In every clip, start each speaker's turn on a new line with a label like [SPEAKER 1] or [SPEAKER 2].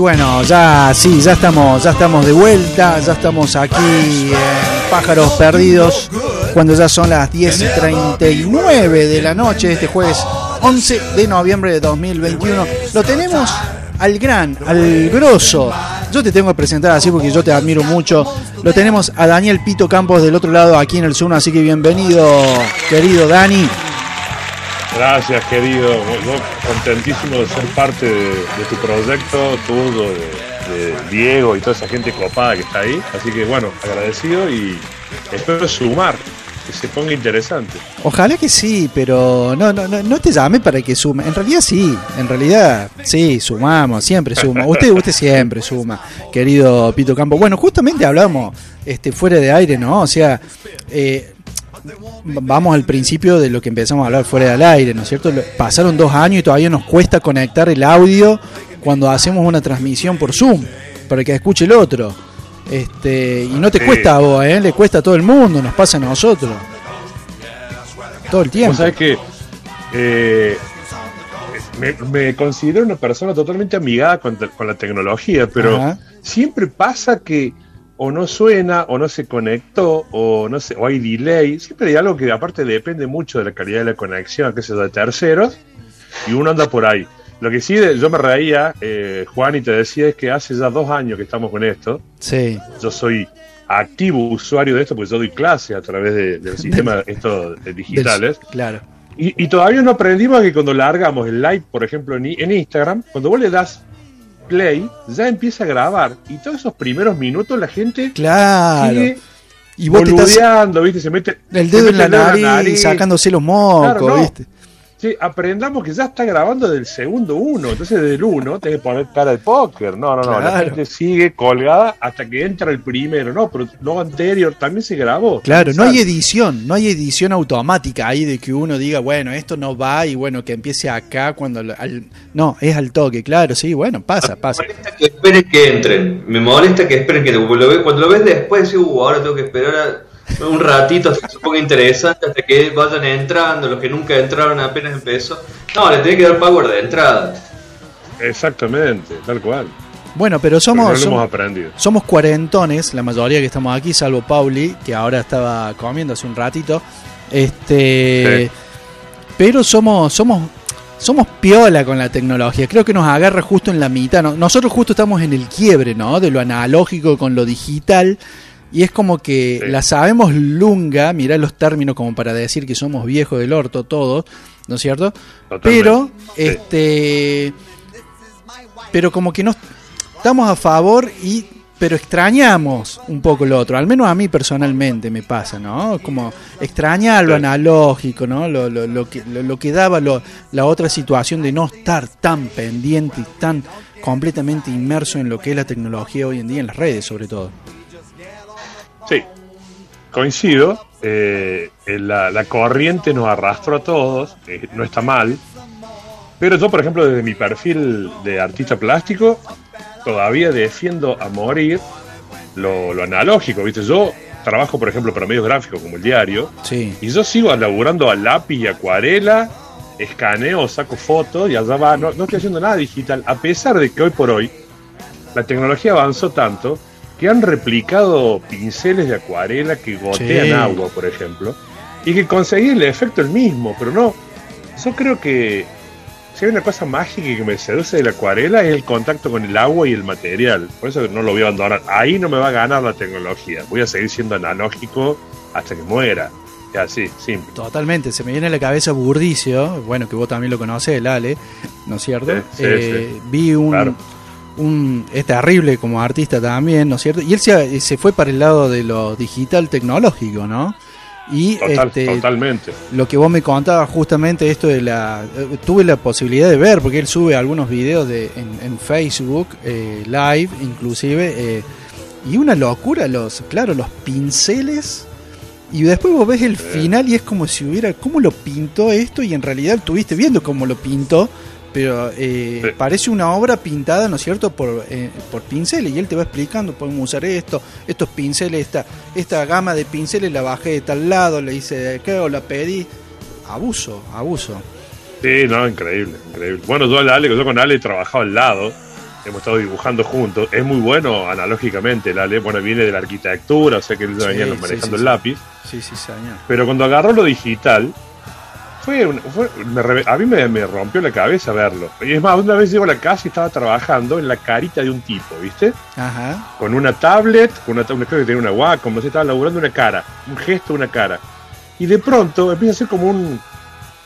[SPEAKER 1] bueno, ya sí, ya estamos, ya estamos de vuelta, ya estamos aquí en Pájaros Perdidos, cuando ya son las 10 y 39 de la noche, este jueves 11 de noviembre de 2021. Lo tenemos al gran, al grosso. Yo te tengo que presentar así porque yo te admiro mucho. Lo tenemos a Daniel Pito Campos del otro lado aquí en el Zoom, así que bienvenido, querido Dani.
[SPEAKER 2] Gracias, querido. Yo contentísimo de ser parte de, tu proyecto, todo de, Diego y toda esa gente copada que está ahí. Así que, bueno, agradecido y espero sumar, que se ponga interesante.
[SPEAKER 1] Ojalá que sí, pero no, no, no, te llame para que sume. En realidad sí, en realidad sí, sumamos, siempre suma. Usted, usted siempre suma, querido Pito Campo. Bueno, justamente hablamos este, fuera de aire, ¿no? O sea, eh, vamos al principio de lo que empezamos a hablar fuera del aire, ¿no es cierto? Pasaron dos años y todavía nos cuesta conectar el audio cuando hacemos una transmisión por Zoom, para que escuche el otro. Este, y no te cuesta a vos, ¿eh? le cuesta a todo el mundo, nos pasa a nosotros. Todo el tiempo.
[SPEAKER 2] sabes que eh, me, considero una persona totalmente amigada con, la tecnología, pero siempre pasa que o no suena, o no se conectó, o no sé, o hay delay. Siempre hay algo que aparte depende mucho de la calidad de la conexión, que es de terceros, y uno anda por ahí. Lo que sí, yo me reía, eh, Juan, y te decía, es que hace ya dos años que estamos con esto.
[SPEAKER 1] Sí.
[SPEAKER 2] Yo soy activo usuario de esto, porque yo doy clase a través de, del sistema estos digitales.
[SPEAKER 1] claro.
[SPEAKER 2] Y, todavía no aprendimos que cuando largamos el live, por ejemplo, en, en Instagram, cuando vos le das play, ya empieza a grabar. Y todos esos primeros minutos la gente
[SPEAKER 1] claro. sigue
[SPEAKER 2] y vos boludeando, ¿viste? Se mete
[SPEAKER 1] el dedo, en, la nariz, sacándose los mocos, ¿viste?
[SPEAKER 2] Sí, aprendamos que ya está grabando del segundo uno. Entonces, del uno, tenés que poner cara de póker. No, no, no. La gente sigue colgada hasta que entra el primero. No, pero lo anterior también se grabó.
[SPEAKER 1] Claro, no hay edición. No hay edición automática ahí de que uno diga, bueno, esto no va y bueno, que empiece acá cuando. no, es al toque, claro, sí, bueno, pasa, pasa.
[SPEAKER 3] Me molesta que esperen que entren. Me molesta que esperen que. Cuando lo ves después, uh, ahora tengo que esperar a un ratito se ponga interesante hasta que vayan entrando, los que nunca entraron apenas empezó. No, le tiene que dar power de entrada.
[SPEAKER 2] Exactamente, tal cual.
[SPEAKER 1] Bueno, pero somos,
[SPEAKER 2] somos, aprendido.
[SPEAKER 1] somos cuarentones, la mayoría que estamos aquí, salvo Pauli, que ahora estaba comiendo hace un ratito. Este, pero somos, somos, somos piola con la tecnología. Creo que nos agarra justo en la mitad. Nosotros justo estamos en el quiebre, ¿no? De lo analógico con lo digital. Y es como que la sabemos lunga, mirá los términos como para decir que somos viejos del orto todos, ¿no es cierto? Pero, este, pero como que no estamos a favor y pero extrañamos un poco lo otro, al menos a mí personalmente me pasa, ¿no? Como extrañar lo analógico, ¿no? Lo, lo, lo que, lo, que daba la otra situación de no estar tan pendiente y tan completamente inmerso en lo que es la tecnología hoy en día, en las redes sobre todo.
[SPEAKER 2] Sí, coincido. Eh, la, corriente nos arrastró a todos, eh, no está mal. Pero yo, por ejemplo, desde mi perfil de artista plástico, todavía defiendo a morir lo, analógico, ¿viste? Yo trabajo, por ejemplo, para medios gráficos como el diario,
[SPEAKER 1] sí.
[SPEAKER 2] y yo sigo laburando a lápiz y acuarela, escaneo, saco fotos y allá va, no, no estoy haciendo nada digital, a pesar de que hoy por hoy la tecnología avanzó tanto que han replicado pinceles de acuarela que gotean agua, por ejemplo, y que conseguí el efecto el mismo, pero no. Yo creo que si hay una cosa mágica que me seduce de la acuarela es el contacto con el agua y el material. Por eso no lo voy a abandonar. Ahí no me va a ganar la tecnología. Voy a seguir siendo analógico hasta que muera. Y así, simple.
[SPEAKER 1] Totalmente. Se me viene a la cabeza Burdicio, bueno, que vos también lo conocés, el Ale, ¿no es cierto? Eh, vi un es terrible como artista también, ¿no es cierto? Y él se, se fue para el lado de lo digital tecnológico, ¿no? Y este,
[SPEAKER 2] totalmente.
[SPEAKER 1] lo que vos me contabas justamente esto de la eh, tuve la posibilidad de ver porque él sube algunos videos de en, Facebook eh, live inclusive eh, y una locura los claro los pinceles y después vos ves el final y es como si hubiera cómo lo pintó esto y en realidad estuviste viendo cómo lo pintó pero eh, parece una obra pintada, ¿no es cierto?, por, eh, por pinceles, y él te va explicando, podemos usar esto, estos pinceles, esta, esta gama de pinceles la bajé de tal lado, le hice qué, o la pedí. Abuso, abuso.
[SPEAKER 2] Sí, no, increíble, increíble. Bueno, yo, Ale, yo con Ale he trabajado al lado, hemos estado dibujando juntos. Es muy bueno analógicamente, la bueno, viene de la arquitectura, o sea que él
[SPEAKER 1] Sí,
[SPEAKER 2] venía manejando
[SPEAKER 1] sí,
[SPEAKER 2] el lápiz.
[SPEAKER 1] Sí, sí, señor.
[SPEAKER 2] Pero cuando agarró lo digital, fue, fue- me a mí me, me rompió la cabeza verlo. Y es más, una vez llego a la casa y estaba trabajando en la carita de un tipo, ¿viste?
[SPEAKER 1] Ajá.
[SPEAKER 2] Con una tablet, con una tablet creo que tenía una Wacom, no sé, estaba laburando una cara, un gesto, una cara. Y de pronto empieza a hacer como un,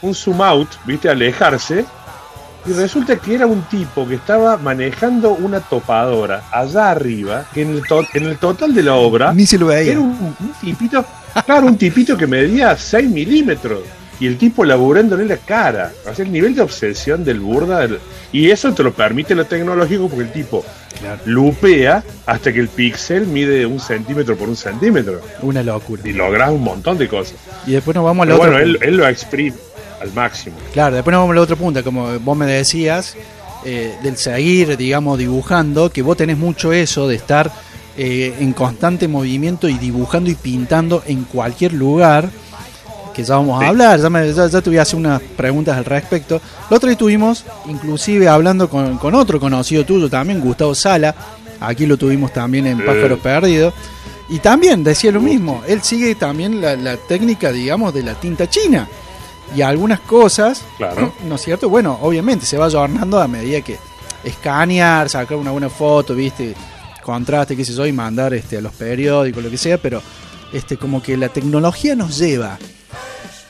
[SPEAKER 2] un zoom out, ¿viste? Alejarse. Y resulta que era un tipo que estaba manejando una topadora allá arriba, que en el, to- en el total de la obra
[SPEAKER 1] Ni se lo veía.
[SPEAKER 2] era un, un tipito, claro, un tipito que medía 6 milímetros. Y el tipo laburándole la cara. O sea, el nivel de obsesión del burda. del- y eso te lo permite lo tecnológico porque el tipo
[SPEAKER 1] Claro.
[SPEAKER 2] lupea hasta que el píxel mide un centímetro por un centímetro.
[SPEAKER 1] Una locura.
[SPEAKER 2] Y logras un montón de cosas.
[SPEAKER 1] Y después nos vamos a la
[SPEAKER 2] bueno, él, él lo exprime al máximo.
[SPEAKER 1] Claro, después nos vamos a la otra punta, como vos me decías, eh, del seguir, digamos, dibujando, que vos tenés mucho eso de estar eh, en constante movimiento y dibujando y pintando en cualquier lugar, que ya vamos a hablar, ya, me- ya- ya te voy a hacer unas preguntas al respecto. La otra vez estuvimos, inclusive, hablando con, con otro conocido tuyo también, Gustavo Sala, aquí lo tuvimos también en
[SPEAKER 2] Sí.
[SPEAKER 1] Pájaro Perdido, y también decía lo mismo, él sigue también la, la técnica, digamos, de la tinta china. Y algunas cosas,
[SPEAKER 2] Claro.
[SPEAKER 1] ¿no es cierto? Bueno, obviamente se va adornando a medida que escanear, sacar una buena foto, viste, contraste, qué sé yo, y mandar este, a los periódicos, lo que sea, pero este, como que la tecnología nos lleva.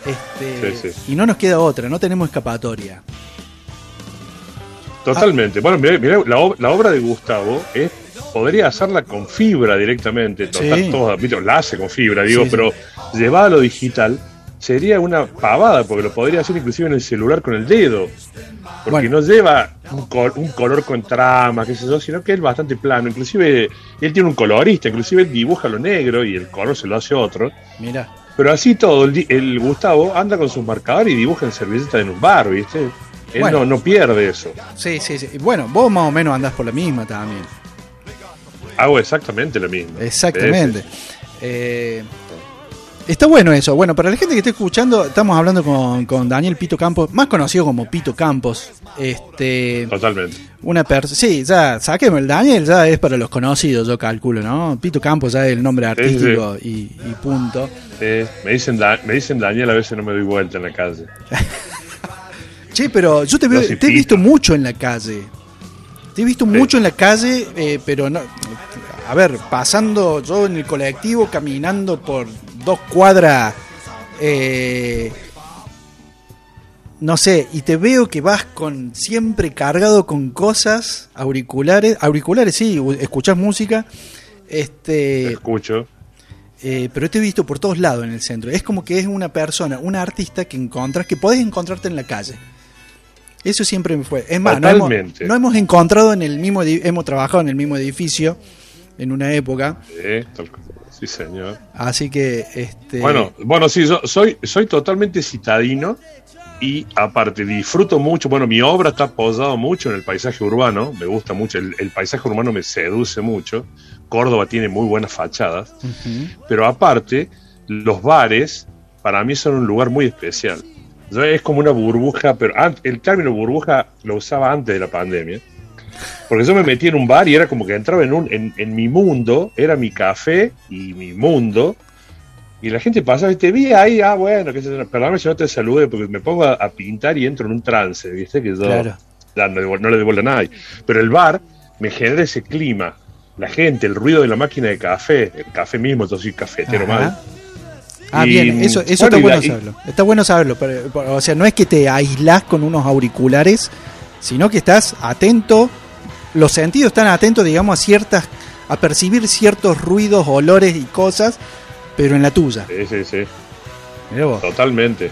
[SPEAKER 1] Este,
[SPEAKER 2] Sí, sí.
[SPEAKER 1] Y no nos queda otra, no tenemos escapatoria.
[SPEAKER 2] Totalmente. Bueno, mirá, mirá, la, ob- la obra de Gustavo es, podría hacerla con fibra directamente. Total,
[SPEAKER 1] Sí.
[SPEAKER 2] ¿viste? la hace con fibra, digo, pero llevada a lo digital sería una pavada, porque lo podría hacer inclusive en el celular con el dedo. Porque
[SPEAKER 1] Bueno.
[SPEAKER 2] no lleva un, col- un color con trama, qué sé yo, sino que es bastante plano. Inclusive él tiene un colorista, inclusive él dibuja lo negro y el color se lo hace otro.
[SPEAKER 1] Mira,
[SPEAKER 2] Pero así todo, el, el Gustavo anda con sus marcadores y dibuja en servilleta en un bar, ¿viste? Él
[SPEAKER 1] Bueno.
[SPEAKER 2] no, no pierde eso.
[SPEAKER 1] sí, sí, sí. Bueno, vos más o menos andás por la misma también.
[SPEAKER 2] Hago exactamente lo mismo.
[SPEAKER 1] Exactamente. Eh, está bueno eso. Bueno, para la gente que esté escuchando, estamos hablando con, con Daniel Pito Campos, más conocido como Pito Campos. Este,
[SPEAKER 2] Totalmente.
[SPEAKER 1] una persona. Sí, ya saquemos el Daniel, ya es para los conocidos, yo calculo, ¿no? Pito Campos ya es el nombre
[SPEAKER 2] Sí, sí.
[SPEAKER 1] artístico Y, y punto.
[SPEAKER 2] Me, dicen Da- me dicen Daniel, a veces no me doy vuelta en la calle.
[SPEAKER 1] Che, pero yo te, veo- te he visto mucho en la calle. Te he visto mucho en la calle, eh, pero no. A ver, pasando yo en el colectivo, caminando por dos cuadras. eh, no sé, y te veo que vas con siempre cargado con cosas, auriculares, auriculares sí, escuchás música,
[SPEAKER 2] Te
[SPEAKER 1] este,
[SPEAKER 2] escucho.
[SPEAKER 1] eh, pero te he visto por todos lados en el centro. Es como que es una persona, una artista que encontras, que podés encontrarte en la calle. Eso siempre me fue. Es más, no hemos, no hemos encontrado en el mismo, hemos trabajado en el mismo edificio en una época,
[SPEAKER 2] Eh, tal- sí, señor.
[SPEAKER 1] así que, este,
[SPEAKER 2] Bueno, bueno, sí, yo soy, soy totalmente citadino y aparte disfruto mucho. Bueno, mi obra está apoyada mucho en el paisaje urbano. Me gusta mucho. El, el paisaje urbano me seduce mucho. Córdoba tiene muy buenas fachadas. Pero aparte, los bares para mí son un lugar muy especial. Yo- Es como una burbuja, pero el término burbuja lo usaba antes de la pandemia. Porque yo me metí en un bar y era como que entraba en, un, en, en mi mundo, era mi café y mi mundo. Y la gente pasaba y te vi ahí, ah, bueno, que perdóname si no te salude, porque me pongo a, a pintar y entro en un trance, ¿viste? Que yo
[SPEAKER 1] Claro.
[SPEAKER 2] no, le devuelvo a nadie. Pero el bar me genera ese clima. La gente, el ruido de la máquina de café, el café mismo, yo soy cafetero mal.
[SPEAKER 1] Ah,
[SPEAKER 2] Y,
[SPEAKER 1] bien, eso, eso
[SPEAKER 2] bueno,
[SPEAKER 1] está bueno
[SPEAKER 2] y-
[SPEAKER 1] saberlo. Está bueno saberlo. pero, o sea, no es que te aislás con unos auriculares, sino que estás atento, los sentidos están atentos, digamos, a ciertas, a percibir ciertos ruidos, olores y cosas, pero en la tuya.
[SPEAKER 2] Sí, sí, sí.
[SPEAKER 1] Mirá vos.
[SPEAKER 2] Totalmente.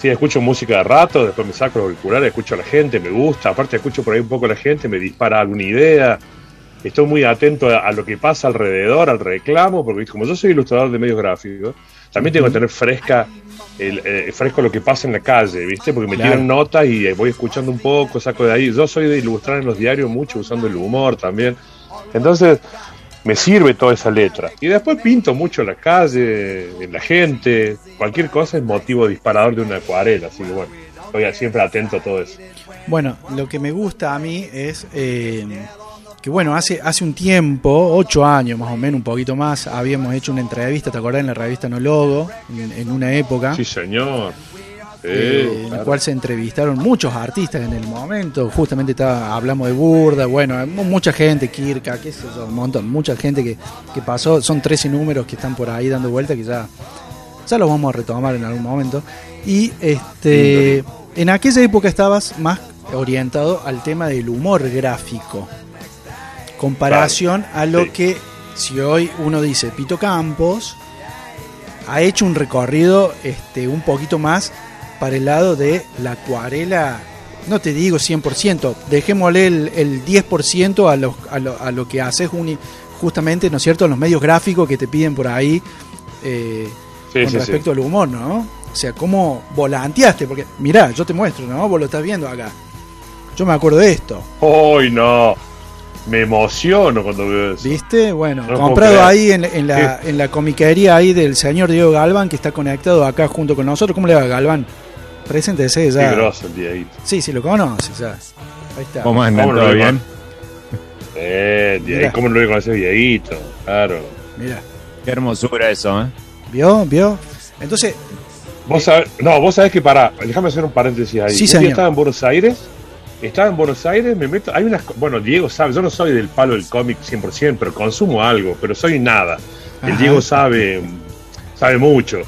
[SPEAKER 2] Sí, escucho música de rato, después me saco los auriculares, escucho a la gente, me gusta, aparte escucho por ahí un poco a la gente, me dispara alguna idea. Estoy muy atento a, a lo que pasa alrededor, al reclamo, porque como yo soy ilustrador de medios gráficos, también tengo que tener fresca el, eh, fresco lo que pasa en la calle, ¿viste? Porque me
[SPEAKER 1] Claro.
[SPEAKER 2] tiran notas y eh, voy escuchando un poco, saco de ahí. Yo soy de ilustrar en los diarios mucho usando el humor también. Entonces, me sirve toda esa letra. Y después pinto mucho la calle, en la gente, cualquier cosa es motivo disparador de una acuarela, así que bueno, estoy siempre atento a todo eso.
[SPEAKER 1] Bueno, lo que me gusta a mí es eh, que bueno, hace, hace un tiempo, ocho años más o menos, un poquito más, habíamos hecho una entrevista, ¿te acordás? En la revista No Logo, en, en una época.
[SPEAKER 2] Sí, señor.
[SPEAKER 1] Eh, en la
[SPEAKER 2] claro.
[SPEAKER 1] cual se entrevistaron muchos artistas en el momento. Justamente estaba, hablamos de Burda, bueno, mu- mucha gente, Kirka, qué sé yo, un montón, mucha gente que, que pasó. Son 13 números que están por ahí dando vuelta que ya, ya los vamos a retomar en algún momento. Y este en aquella época estabas más orientado al tema del humor gráfico. Comparación a lo
[SPEAKER 2] sí.
[SPEAKER 1] que si hoy uno dice Pito Campos ha hecho un recorrido este un poquito más para el lado de la acuarela, no te digo 100%, dejémosle el, el 10% a lo, a, lo, a lo que haces justamente, ¿no es cierto?, los medios gráficos que te piden por ahí eh,
[SPEAKER 2] Sí,
[SPEAKER 1] con
[SPEAKER 2] sí,
[SPEAKER 1] respecto al humor, ¿no? O sea, cómo volanteaste, porque mirá, yo te muestro, ¿no? Vos lo estás viendo acá. Yo me acuerdo de esto,
[SPEAKER 2] ¡Ay, no! Me emociono cuando veo eso.
[SPEAKER 1] ¿viste? Bueno,
[SPEAKER 2] No
[SPEAKER 1] comprado ahí en, en la, en la comiquería ahí del señor Diego Galván, que está conectado acá junto con nosotros. ¿Cómo le va, Galván? Preséntese
[SPEAKER 2] Qué
[SPEAKER 1] ya.
[SPEAKER 2] grosso el Dieguito.
[SPEAKER 1] Sí, sí, lo conoces ya. Ahí está.
[SPEAKER 4] ¿Cómo andan?
[SPEAKER 2] ¿Cómo no
[SPEAKER 4] ¿Todo
[SPEAKER 2] lo
[SPEAKER 4] bien?
[SPEAKER 2] Eh. Dieguito, ¿cómo no lo voy a conocer Dieguito? Claro.
[SPEAKER 1] Mira,
[SPEAKER 4] Qué hermosura eso, ¿eh?
[SPEAKER 1] ¿vio? ¿Vio? Entonces,
[SPEAKER 2] Vos sabés, no, vos sabés que para, déjame hacer un paréntesis ahí.
[SPEAKER 1] Sí, señor.
[SPEAKER 2] estaba en Buenos Aires, estaba en Buenos Aires, me meto, hay unas, bueno, Diego sabe, yo no soy del palo del cómic 100%, pero consumo algo, pero soy nada. El
[SPEAKER 1] Ajá.
[SPEAKER 2] Diego sabe, sabe mucho.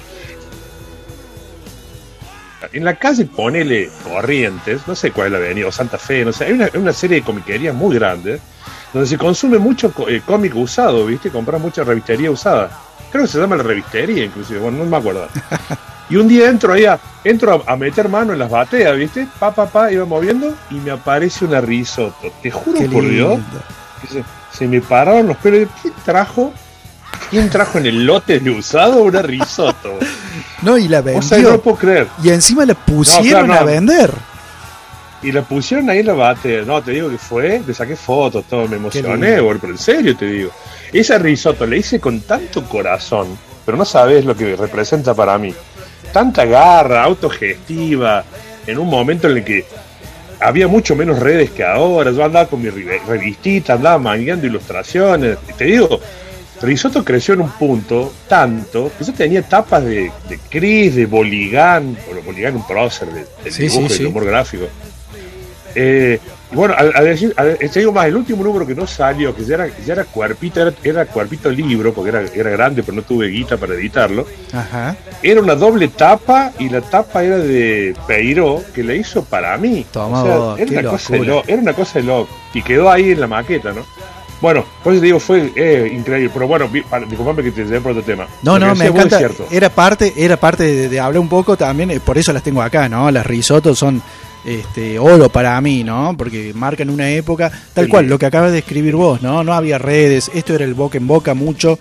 [SPEAKER 2] En la calle ponele Corrientes, no sé cuál es la avenida, o Santa Fe, no sé, hay una, una serie de comiquerías muy grandes donde se consume mucho eh, cómic usado, ¿viste? Compras mucha revistería usada. Creo que se llama la revistería, inclusive, bueno, no me acuerdo. Y un día entro ahí a, entro a, a meter mano en las bateas, ¿viste? Pa, pa, pa, iba moviendo y me aparece una risotto. Te juro
[SPEAKER 1] qué
[SPEAKER 2] por Dios
[SPEAKER 1] lindo.
[SPEAKER 2] se, se me pararon los pelos. ¿Quién trajo? ¿Quién trajo en el lote de usado una risotto?
[SPEAKER 1] No, y la
[SPEAKER 2] o sea, no
[SPEAKER 1] vendió.
[SPEAKER 2] lo puedo creer.
[SPEAKER 1] Y encima la pusieron
[SPEAKER 2] claro,
[SPEAKER 1] a vender.
[SPEAKER 2] Y la pusieron ahí en la bate. No, te digo que fue, le saqué fotos, todo, me emocioné, boludo, pero en serio te digo. Esa risotto la hice con tanto corazón, pero no sabes lo que representa para mí. Tanta garra, autogestiva, en un momento en el que había mucho menos redes que ahora. Yo andaba con mi revistita, andaba mangueando ilustraciones. Y te digo, Risotto creció en un punto tanto que yo tenía tapas de, de Chris, de Boligán, bueno, Boligán un prócer de,
[SPEAKER 1] Sí,
[SPEAKER 2] dibujo
[SPEAKER 1] sí,
[SPEAKER 2] y del humor gráfico. Eh, y bueno, a, a decir, a- te digo más, el último número que no salió, que ya era, ya era cuerpito, era, era cuerpito libro, porque era, era grande, pero no tuve guita para editarlo.
[SPEAKER 1] Ajá.
[SPEAKER 2] Era una doble tapa y la tapa era de Peiro, que la hizo para mí.
[SPEAKER 1] Toma
[SPEAKER 2] O sea,
[SPEAKER 1] vos,
[SPEAKER 2] era, una cosa de lo- era una cosa de loco. Y quedó ahí en la maqueta, ¿no? Bueno, por eso te digo, fue eh, increíble. Pero bueno, disculpame que te llevé por otro tema.
[SPEAKER 1] No, no, me encanta. Era parte, era parte de, de hablar un poco también, eh, por eso las tengo acá, ¿no? Las risotos son este oro para mí, ¿no? Porque marcan una época, tal
[SPEAKER 2] Sí.
[SPEAKER 1] cual, lo que acabas de escribir vos, ¿no? No había redes, esto era el boca en boca mucho.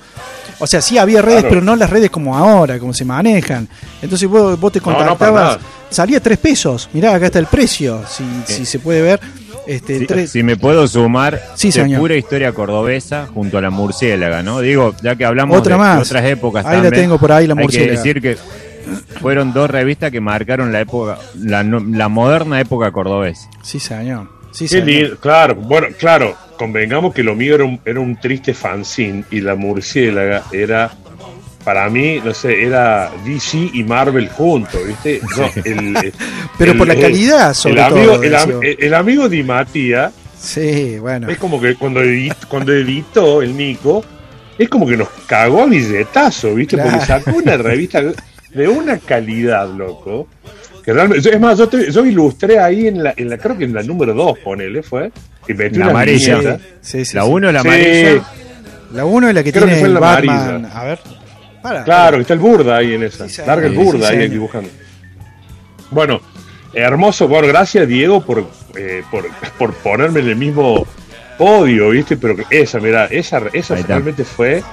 [SPEAKER 1] O sea, sí había redes,
[SPEAKER 2] Claro.
[SPEAKER 1] pero no las redes como ahora, como se manejan. Entonces vos, vos te
[SPEAKER 2] No, no, para
[SPEAKER 1] contactabas, salía tres pesos. Mirá, acá está el precio, si, si se puede ver. Este,
[SPEAKER 4] Si,
[SPEAKER 1] tres-
[SPEAKER 4] si me puedo sumar,
[SPEAKER 1] Sí,
[SPEAKER 4] de pura historia cordobesa junto a la murciélaga, ¿no? Digo, ya que hablamos
[SPEAKER 1] Otra
[SPEAKER 4] de,
[SPEAKER 1] más.
[SPEAKER 4] otras épocas
[SPEAKER 1] Ahí la tengo por ahí, la
[SPEAKER 4] hay que
[SPEAKER 1] murciélaga.
[SPEAKER 4] decir que fueron dos revistas que marcaron la época, la, no- la moderna época cordobesa.
[SPEAKER 1] Sí, señor. Sí, señor.
[SPEAKER 2] lindo, claro, bueno, claro, convengamos que lo mío era un, era un triste fanzine y la murciélaga era, para mí, no sé, era DC y Marvel juntos, ¿viste? No, el- el-
[SPEAKER 1] Pero
[SPEAKER 2] el-
[SPEAKER 1] por la calidad, sobre
[SPEAKER 2] el amigo,
[SPEAKER 1] todo.
[SPEAKER 2] el, amigo Di Matías
[SPEAKER 1] Sí, bueno.
[SPEAKER 2] es como que cuando, edit- cuando editó el Nico, es como que nos cagó a billetazo, ¿viste?
[SPEAKER 1] Claro.
[SPEAKER 2] Porque sacó una revista de una calidad, loco. Que realmente, es más, yo, te- yo ilustré ahí en la, en la, creo que en la número 2, ponele, fue. Y metí
[SPEAKER 4] La
[SPEAKER 2] una
[SPEAKER 4] amarilla.
[SPEAKER 2] viñeta.
[SPEAKER 1] Sí, sí,
[SPEAKER 4] La
[SPEAKER 1] sí.
[SPEAKER 4] 1 la
[SPEAKER 2] Sí,
[SPEAKER 4] amarilla,
[SPEAKER 1] La 1 es la que
[SPEAKER 2] Creo
[SPEAKER 1] tiene
[SPEAKER 2] que fue
[SPEAKER 1] el
[SPEAKER 2] la
[SPEAKER 1] Batman.
[SPEAKER 2] amarilla.
[SPEAKER 1] A ver. Para.
[SPEAKER 2] Claro, que está el Burda ahí en esa. Larga el Burda
[SPEAKER 1] sí,
[SPEAKER 2] ahí dibujando. Bueno, hermoso. Bueno, gracias Diego por, eh, por, por ponerme en el mismo podio, ¿viste? Pero que esa, mira, esa, esa realmente fue.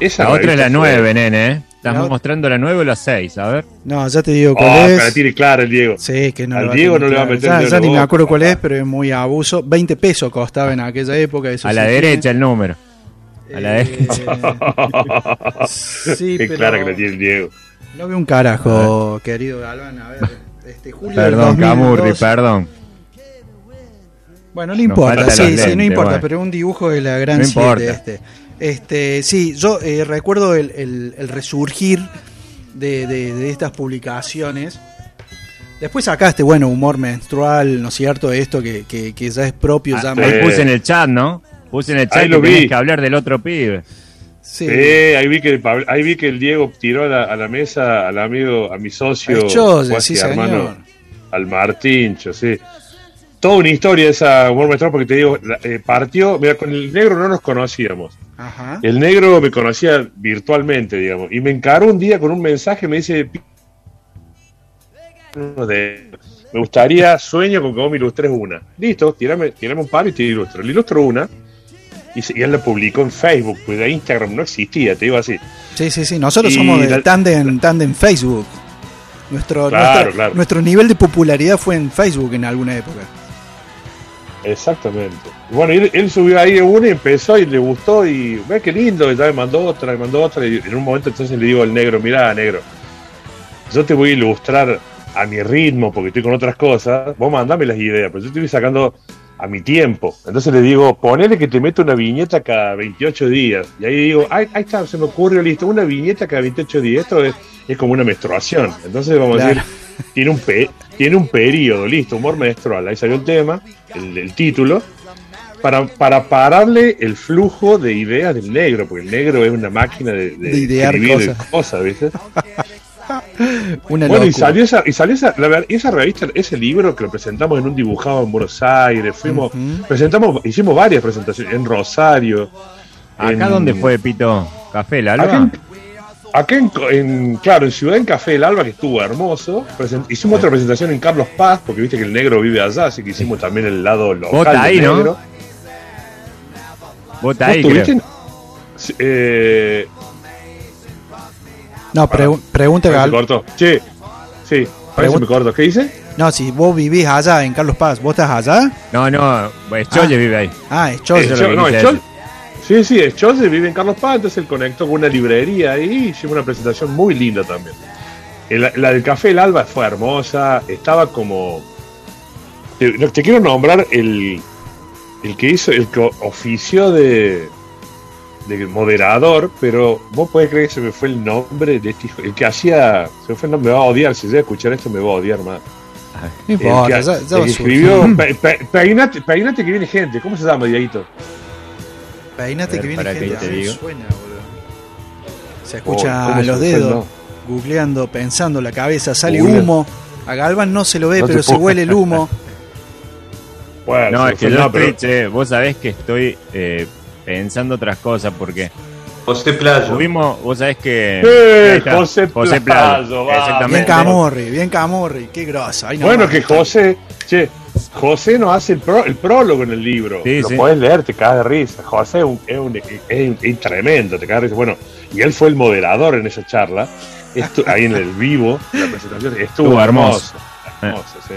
[SPEAKER 2] Esa
[SPEAKER 4] la otra es la
[SPEAKER 2] fue-
[SPEAKER 4] 9, nene, ¿eh? Estás
[SPEAKER 1] La
[SPEAKER 4] mostrando la 9 o la 6, a ver.
[SPEAKER 1] No, ya te digo cuál
[SPEAKER 2] Oh, que la
[SPEAKER 1] es.
[SPEAKER 2] tiene clara el Diego.
[SPEAKER 1] Sí, que no
[SPEAKER 2] Al
[SPEAKER 1] lo
[SPEAKER 2] Diego no le va a
[SPEAKER 1] claro.
[SPEAKER 2] meter
[SPEAKER 1] Ya, ya ni me acuerdo cuál
[SPEAKER 2] papá.
[SPEAKER 1] es, pero es muy abuso. 20 pesos costaba en aquella época. Eso
[SPEAKER 4] A
[SPEAKER 1] sí
[SPEAKER 4] la
[SPEAKER 1] tiene.
[SPEAKER 4] derecha el número. A la
[SPEAKER 1] Eh,
[SPEAKER 4] derecha.
[SPEAKER 1] sí,
[SPEAKER 2] Qué
[SPEAKER 1] pero
[SPEAKER 2] clara que la tiene el Diego.
[SPEAKER 1] no veo un carajo, querido Galván. A ver, este, julio del
[SPEAKER 4] Perdón,
[SPEAKER 1] 2002.
[SPEAKER 4] Camurri, perdón.
[SPEAKER 1] Bueno, no importa, sí, sí, no importa,
[SPEAKER 4] bueno.
[SPEAKER 1] pero un dibujo de la gran
[SPEAKER 4] No
[SPEAKER 1] 7
[SPEAKER 4] importa.
[SPEAKER 1] este. Este, sí, yo eh, recuerdo el, el- el resurgir de, de- de estas publicaciones. Después sacaste, bueno, humor menstrual, ¿no es cierto? Esto que, que- que ya es propio,
[SPEAKER 4] Ah,
[SPEAKER 1] ya
[SPEAKER 2] sí.
[SPEAKER 1] más-
[SPEAKER 4] Ahí puse en el chat, ¿no? Puse en el chat
[SPEAKER 2] Ahí
[SPEAKER 4] que
[SPEAKER 2] lo vi.
[SPEAKER 4] tenés que hablar del otro pibe.
[SPEAKER 1] sí.
[SPEAKER 2] Sí, ahí vi que el, Pablo- ahí vi que el Diego tiró a la, a la mesa al amigo, a mi socio,
[SPEAKER 1] Al Chose,
[SPEAKER 2] cuasi
[SPEAKER 1] sí,
[SPEAKER 2] hermano, al Martincho, sí. Toda una historia esa humor menstrual porque te digo, eh, partió, mira, con el negro no nos conocíamos.
[SPEAKER 1] Ajá.
[SPEAKER 2] El negro me conocía virtualmente, digamos, y me encaró un día con un mensaje, me dice, "Pi- de- me gustaría, sueño con que vos me ilustres una. Listo, tirame, tirame un par y te ilustro. Le ilustro una, y, se- y él la publicó en Facebook, pues de Instagram no existía, te digo así.
[SPEAKER 1] Sí, sí, sí. Nosotros
[SPEAKER 2] Y
[SPEAKER 1] somos de tandem, tandem Facebook. Nuestro,
[SPEAKER 2] Claro,
[SPEAKER 1] nuestro,
[SPEAKER 2] claro.
[SPEAKER 1] nuestro nivel de popularidad fue en Facebook en alguna época.
[SPEAKER 2] Exactamente. Bueno, él, él subió ahí una y empezó y le gustó y ve qué lindo, y ya me mandó otra, me mandó otra y en un momento entonces le digo al negro, mira negro, yo te voy a ilustrar a mi ritmo porque estoy con otras cosas, vos mandame las ideas, pero yo te voy sacando a mi tiempo. Entonces le digo, ponele que te meto una viñeta cada 28 días. Y ahí digo, ahí, ahí está, se me ocurrió, listo, una viñeta cada 28 días, esto es, es como una menstruación. Entonces vamos a decir, tiene un, pe- tiene un periodo, listo, humor menstrual. Ahí salió el tema, el, el título, para, para pararle el flujo de ideas del negro, porque el negro es una máquina de,
[SPEAKER 1] De idear
[SPEAKER 2] escribir
[SPEAKER 1] cosas.
[SPEAKER 2] cosas, ¿viste?
[SPEAKER 1] Una
[SPEAKER 2] Bueno, y salió esa, y salió esa, la verdad, y esa revista, ese libro que lo presentamos en un dibujado en Buenos Aires, fuimos, presentamos, hicimos varias presentaciones en Rosario.
[SPEAKER 4] ¿Acá
[SPEAKER 2] en-
[SPEAKER 4] dónde fue, Pito? ¿Café,
[SPEAKER 2] Acá
[SPEAKER 4] Alba?
[SPEAKER 2] Acá en, en- claro, en Ciudad en Café del Alba, que estuvo hermoso. Present- hicimos otra presentación en Carlos Paz, porque viste que el negro vive allá, así que hicimos también el lado local del
[SPEAKER 4] ahí, ¿no?
[SPEAKER 2] negro.
[SPEAKER 4] Vota
[SPEAKER 2] ¿Vos
[SPEAKER 4] ahí,
[SPEAKER 2] Sí, eh,
[SPEAKER 1] No, pregu- pregunta Gal.
[SPEAKER 2] corto. Sí, sí, parece me corto. ¿Qué dice?
[SPEAKER 1] No, si vos vivís allá en Carlos Paz, ¿vos estás allá?
[SPEAKER 4] No, no, pues Cholle
[SPEAKER 1] Ah.
[SPEAKER 4] vive ahí.
[SPEAKER 1] Ah, es Cholle.
[SPEAKER 4] Eso
[SPEAKER 2] Eh, no, el. Sí, sí, el Chose vive en Carlos Paz, entonces él conectó con una librería ahí y hicimos una presentación muy linda también. La del Café El Alba fue hermosa, estaba como... Te, te quiero nombrar el, el que hizo, el que ofició de, de moderador, pero vos podés creer que se me fue el nombre de este hijo, el que hacía, se me fue el nombre, me va a odiar, si llega a escuchar esto me va a odiar más. El que,
[SPEAKER 1] ya,
[SPEAKER 2] el
[SPEAKER 1] ya
[SPEAKER 2] que escribió, pe- pe- peinate, peinate que viene gente, ¿cómo se llama, Dieguito?
[SPEAKER 4] Ver,
[SPEAKER 1] que viene
[SPEAKER 4] para que
[SPEAKER 1] gente.
[SPEAKER 4] te digo.
[SPEAKER 1] suena, boludo. Se escucha
[SPEAKER 2] Oh, ¿cómo se
[SPEAKER 1] los dedos,
[SPEAKER 2] nombre?
[SPEAKER 1] googleando, pensando la cabeza, sale humo. A Galván no se lo ve,
[SPEAKER 2] No
[SPEAKER 1] pero se huele el humo.
[SPEAKER 2] Bueno,
[SPEAKER 4] No, es que yo estoy, che, vos sabés que estoy eh, pensando otras cosas porque
[SPEAKER 3] José Playo.
[SPEAKER 4] tuvimos, vos sabés que...
[SPEAKER 2] Eh,
[SPEAKER 4] está,
[SPEAKER 2] José Playo, va.
[SPEAKER 4] exactamente.
[SPEAKER 1] Bien Camorri, bien Camorri, qué grosso. Ahí
[SPEAKER 2] Bueno,
[SPEAKER 1] nomás.
[SPEAKER 2] que José, che, José nos hace el, pro- el prólogo en el libro.
[SPEAKER 4] Sí,
[SPEAKER 2] Lo
[SPEAKER 4] sí.
[SPEAKER 2] podés leer, te cagas de risa. José es, un, es, un- es un- es tremendo, te cagas de risa. Bueno, y él fue el moderador en esa charla, Estu- ahí en el vivo, la presentación, estuvo,
[SPEAKER 4] Estuvo hermoso.
[SPEAKER 2] hermoso. Hermoso, sí.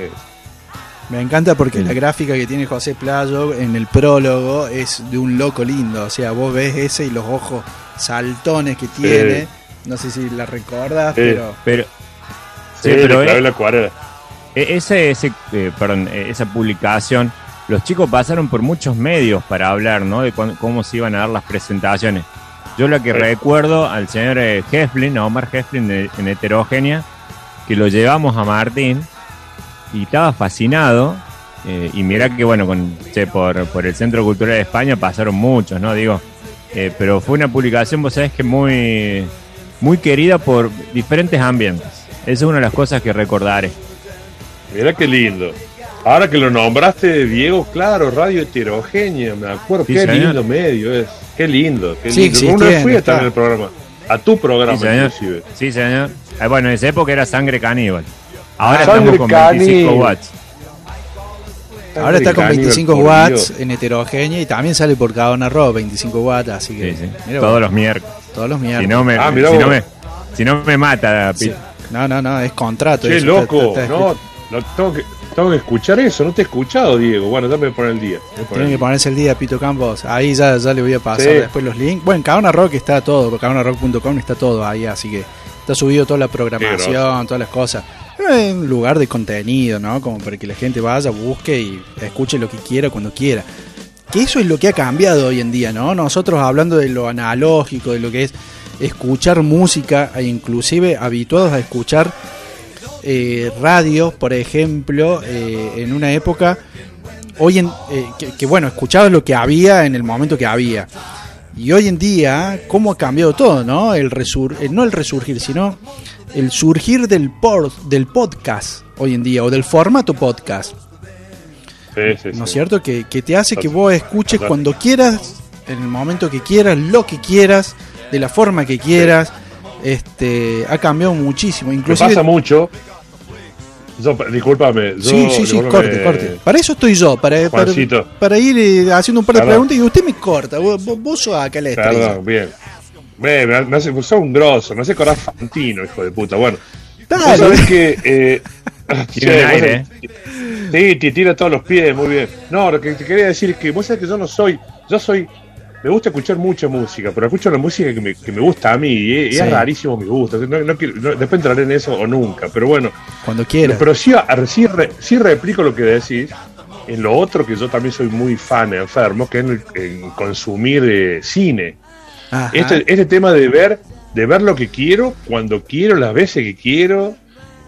[SPEAKER 1] Me encanta porque
[SPEAKER 4] Sí.
[SPEAKER 1] la gráfica que tiene José Playo en el prólogo es de un loco lindo. O sea, vos ves ese y los ojos saltones que tiene. No sé si la recordás,
[SPEAKER 2] Sí.
[SPEAKER 1] pero.
[SPEAKER 4] Pero,
[SPEAKER 2] Sí,
[SPEAKER 4] pero
[SPEAKER 2] la acuarela.
[SPEAKER 4] E- Ese, ese, eh, perdón, eh, esa publicación, los chicos pasaron por muchos medios para hablar, ¿no? De cuán- cómo se iban a dar las presentaciones. Yo lo que
[SPEAKER 2] Sí.
[SPEAKER 4] recuerdo al señor eh, Heflin, a Omar Heflin en Heterogénea, que lo llevamos a Martín y estaba fascinado. eh, y mira que, bueno, con, che, por, por el Centro Cultural de España pasaron muchos, ¿no? Digo, eh, pero fue una publicación, vos sabés que muy, muy querida por diferentes ambientes. Esa es una de las cosas que recordaré.
[SPEAKER 2] Mira qué lindo. Ahora que lo nombraste, Diego, claro, radio heterogénea, me acuerdo,
[SPEAKER 4] Sí,
[SPEAKER 2] qué
[SPEAKER 4] señor.
[SPEAKER 2] lindo medio es. Qué lindo, qué lindo.
[SPEAKER 1] sí,
[SPEAKER 2] Una fui a estar en el programa, a tu programa
[SPEAKER 4] Sí, señor.
[SPEAKER 2] inclusive.
[SPEAKER 4] Sí, señor. Eh, bueno, en esa época era sangre caníbal. Ahora
[SPEAKER 2] Ah,
[SPEAKER 4] estamos con 25
[SPEAKER 2] Caníbal.
[SPEAKER 4] watts.
[SPEAKER 1] Ahora está con
[SPEAKER 2] Caníbal,
[SPEAKER 1] 25
[SPEAKER 2] por
[SPEAKER 1] watts en heterogénea y también sale por cada una row 25 watts, así que
[SPEAKER 4] Sí, sí.
[SPEAKER 1] mira
[SPEAKER 4] Todos los miércoles.
[SPEAKER 1] todos los
[SPEAKER 4] Si
[SPEAKER 1] miércoles.
[SPEAKER 4] no me,
[SPEAKER 2] Ah,
[SPEAKER 4] si no me, si no me mata.
[SPEAKER 1] No, no, no, es contrato. Eso,
[SPEAKER 2] loco,
[SPEAKER 1] está- está
[SPEAKER 2] no. No, tengo, que, tengo que escuchar eso, no te he escuchado, Diego. Bueno, ya me voy a poner el día.
[SPEAKER 1] Tienen que ponerse el día, Pito Campos. Ahí ya, ya le voy a pasar
[SPEAKER 2] Sí.
[SPEAKER 1] después los links. Bueno, en Cabana Rock está todo, cabanarock.com está todo ahí, así que está subido toda la programación, todas las cosas. es un lugar de contenido, ¿no? Como para que la gente vaya, busque y escuche lo que quiera cuando quiera. Que eso es lo que ha cambiado hoy en día, ¿no? Nosotros hablando de lo analógico, de lo que es escuchar música, e inclusive habituados a escuchar eh, radio, por ejemplo, eh, en una época, hoy en, eh, que, bueno, escuchabas lo que había en el momento que había. Y hoy en día, ¿cómo ha cambiado todo, no? El resur no el resurgir, sino el surgir del, por del podcast hoy en día, o del formato podcast. ¿No es cierto? Que, te hace que vos escuches cuando quieras, en el momento que quieras, lo que quieras, de la forma que quieras. Este, ha cambiado muchísimo. Inclusive,
[SPEAKER 2] pasa mucho. Yo, discúlpame.
[SPEAKER 1] sí, sí, sí, corte, corte. Para eso estoy yo, para, para, ir eh, haciendo un par de preguntas y usted me corta. Vos, vos sos acá la estrella. Perdón,
[SPEAKER 2] bien. Me, me, hace, sos un grosso, me hace correr Fantino, hijo de puta. Bueno, Dale. sabés que. Eh, sí, te tira todos los pies, muy bien. No, lo que te quería decir es que vos sabés que yo no soy. Yo soy. Me gusta escuchar mucha música, pero escucho la música que me, que me gusta a mí y, es, rarísimo mi gusto. No, no después entraré en eso o nunca, pero bueno.
[SPEAKER 1] Cuando quieras.
[SPEAKER 2] Pero sí, sí, sí, replico lo que decís en lo otro que yo también soy muy fan, enfermo, que es en, consumir eh, cine. Este, este tema de ver, de ver lo que quiero, cuando quiero, las veces que quiero,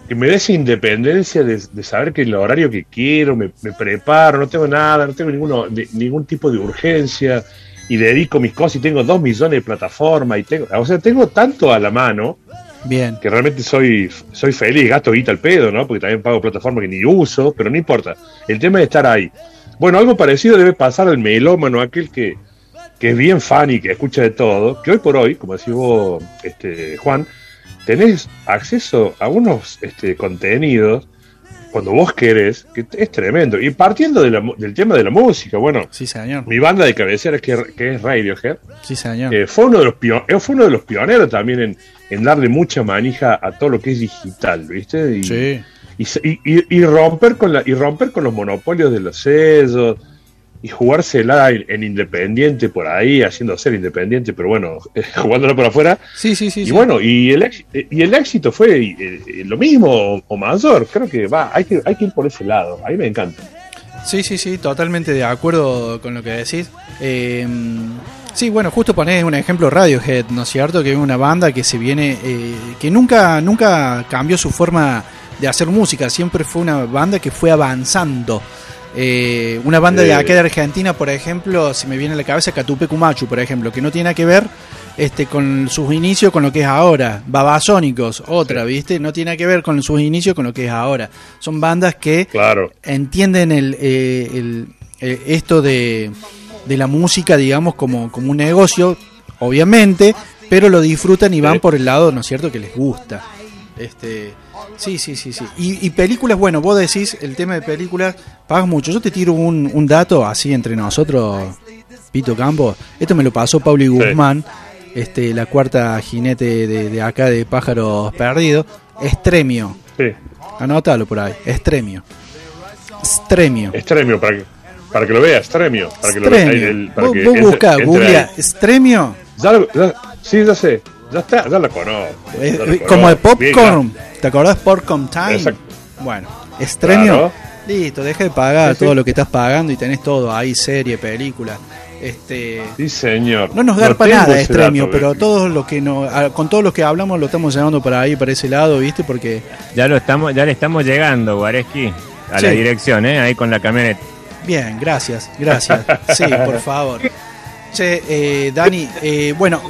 [SPEAKER 2] que me dé esa independencia de, saber que el horario que quiero, me, preparo, no tengo nada, no tengo ninguno, ningún tipo de urgencia y dedico mis cosas y tengo dos millones de plataformas y tengo, o sea, tengo tanto a la mano.
[SPEAKER 1] Bien.
[SPEAKER 2] Que realmente soy, soy feliz, gasto guita al pedo, ¿no? Porque también pago plataformas que ni uso, pero no importa. El tema es estar ahí. Bueno, algo parecido debe pasar al melómano, aquel que, que es bien fan y que escucha de todo, que hoy por hoy, como decís vos, este, Juan, tenés acceso a unos este, contenidos cuando vos querés, que es tremendo. Y partiendo del tema de la música, bueno,
[SPEAKER 1] sí, señor.
[SPEAKER 2] mi banda de cabecera que, que es Radiohead,
[SPEAKER 1] sí, señor.
[SPEAKER 2] Eh, fue, uno de los eh, fue uno de los pioneros también en, en, darle mucha manija a todo lo que es digital, ¿viste? Y,
[SPEAKER 1] sí.
[SPEAKER 2] y, y, romper con la, y romper con los monopolios de los sellos y jugársela en, independiente por ahí, haciendo ser independiente, pero bueno, jugándolo por afuera.
[SPEAKER 1] Sí, sí, sí.
[SPEAKER 2] Y bueno, y el, y el éxito fue eh, lo mismo o mayor. Creo que va, hay que, hay que ir por ese lado. A mí me encanta.
[SPEAKER 1] Sí, sí, sí, totalmente de acuerdo con lo que decís. Eh, sí, bueno, justo ponés un ejemplo Radiohead, ¿no es cierto? Que es una banda que se viene, eh, que nunca, nunca cambió su forma de hacer música, siempre fue una banda que fue avanzando. Eh, una banda de acá de Argentina, por ejemplo, se me viene a la cabeza Catupe Cumachu, por ejemplo, que no tiene nada que ver este, con sus inicios con lo que es ahora. Babasónicos, otra, ¿viste? No tiene nada que ver con sus inicios con lo que es ahora. Son bandas que entienden el, eh, eh, esto de, de, la música, digamos, como, como un negocio, obviamente, pero lo disfrutan y van por el lado, ¿no es cierto?, que les gusta. Este, sí, sí, sí, sí. Y, películas, bueno, vos decís el tema de películas, pagas mucho. Yo te tiro un, dato así entre nosotros, Pito Campos. Esto me lo pasó Pablo Guzmán, este, la cuarta jinete de, acá de Pájaros Perdidos. Estremio.
[SPEAKER 2] Sí.
[SPEAKER 1] Anótalo por ahí. Estremio. Estremio.
[SPEAKER 2] Estremio, para que, para que lo veas, Estremio. Para que
[SPEAKER 1] lo veas. Para vos, vos buscá, googlea, Estremio.
[SPEAKER 2] sí, ya sé. Ya está, ya la conozco.
[SPEAKER 1] Eh, como de Popcorn. ¿Te acordás Popcorn Time? Bueno, Estremio. Listo, deja de pagar todo lo que estás pagando y tenés todo ahí, serie, película. Este,
[SPEAKER 2] sí, señor.
[SPEAKER 1] No nos da para nada Estremio, pero todo lo que no, con todos los que hablamos lo estamos llevando para ahí, para ese lado, ¿viste? Porque
[SPEAKER 4] ya lo estamos, ya le estamos llegando, Guareski, a la dirección, ¿eh? Ahí con la camioneta.
[SPEAKER 1] Bien, gracias, gracias. Sí, por favor. Che, eh, Dani, eh, bueno,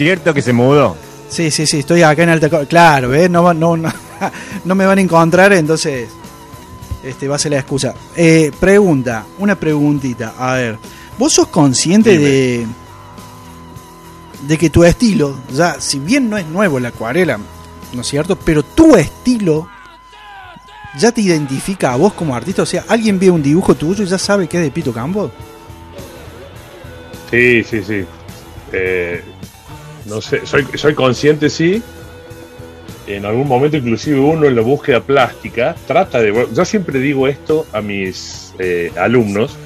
[SPEAKER 4] Cierto que se mudó.
[SPEAKER 1] Sí, sí, sí, estoy acá en Alta Claro, ¿ves? No, no, no, me van a encontrar, entonces este va a ser la excusa. Eh, pregunta, una preguntita. A ver, ¿vos sos consciente de de que tu estilo, ya si bien no es nuevo la acuarela, ¿no es cierto? Pero tu estilo ya te identifica a vos como artista. O sea, alguien ve un dibujo tuyo y ya sabe que es de Pito Campo.
[SPEAKER 2] Sí, sí, sí. Eh, no sé, soy, soy consciente, sí. En algún momento, inclusive uno en la búsqueda plástica, trata de. Yo siempre digo esto a mis eh, alumnos.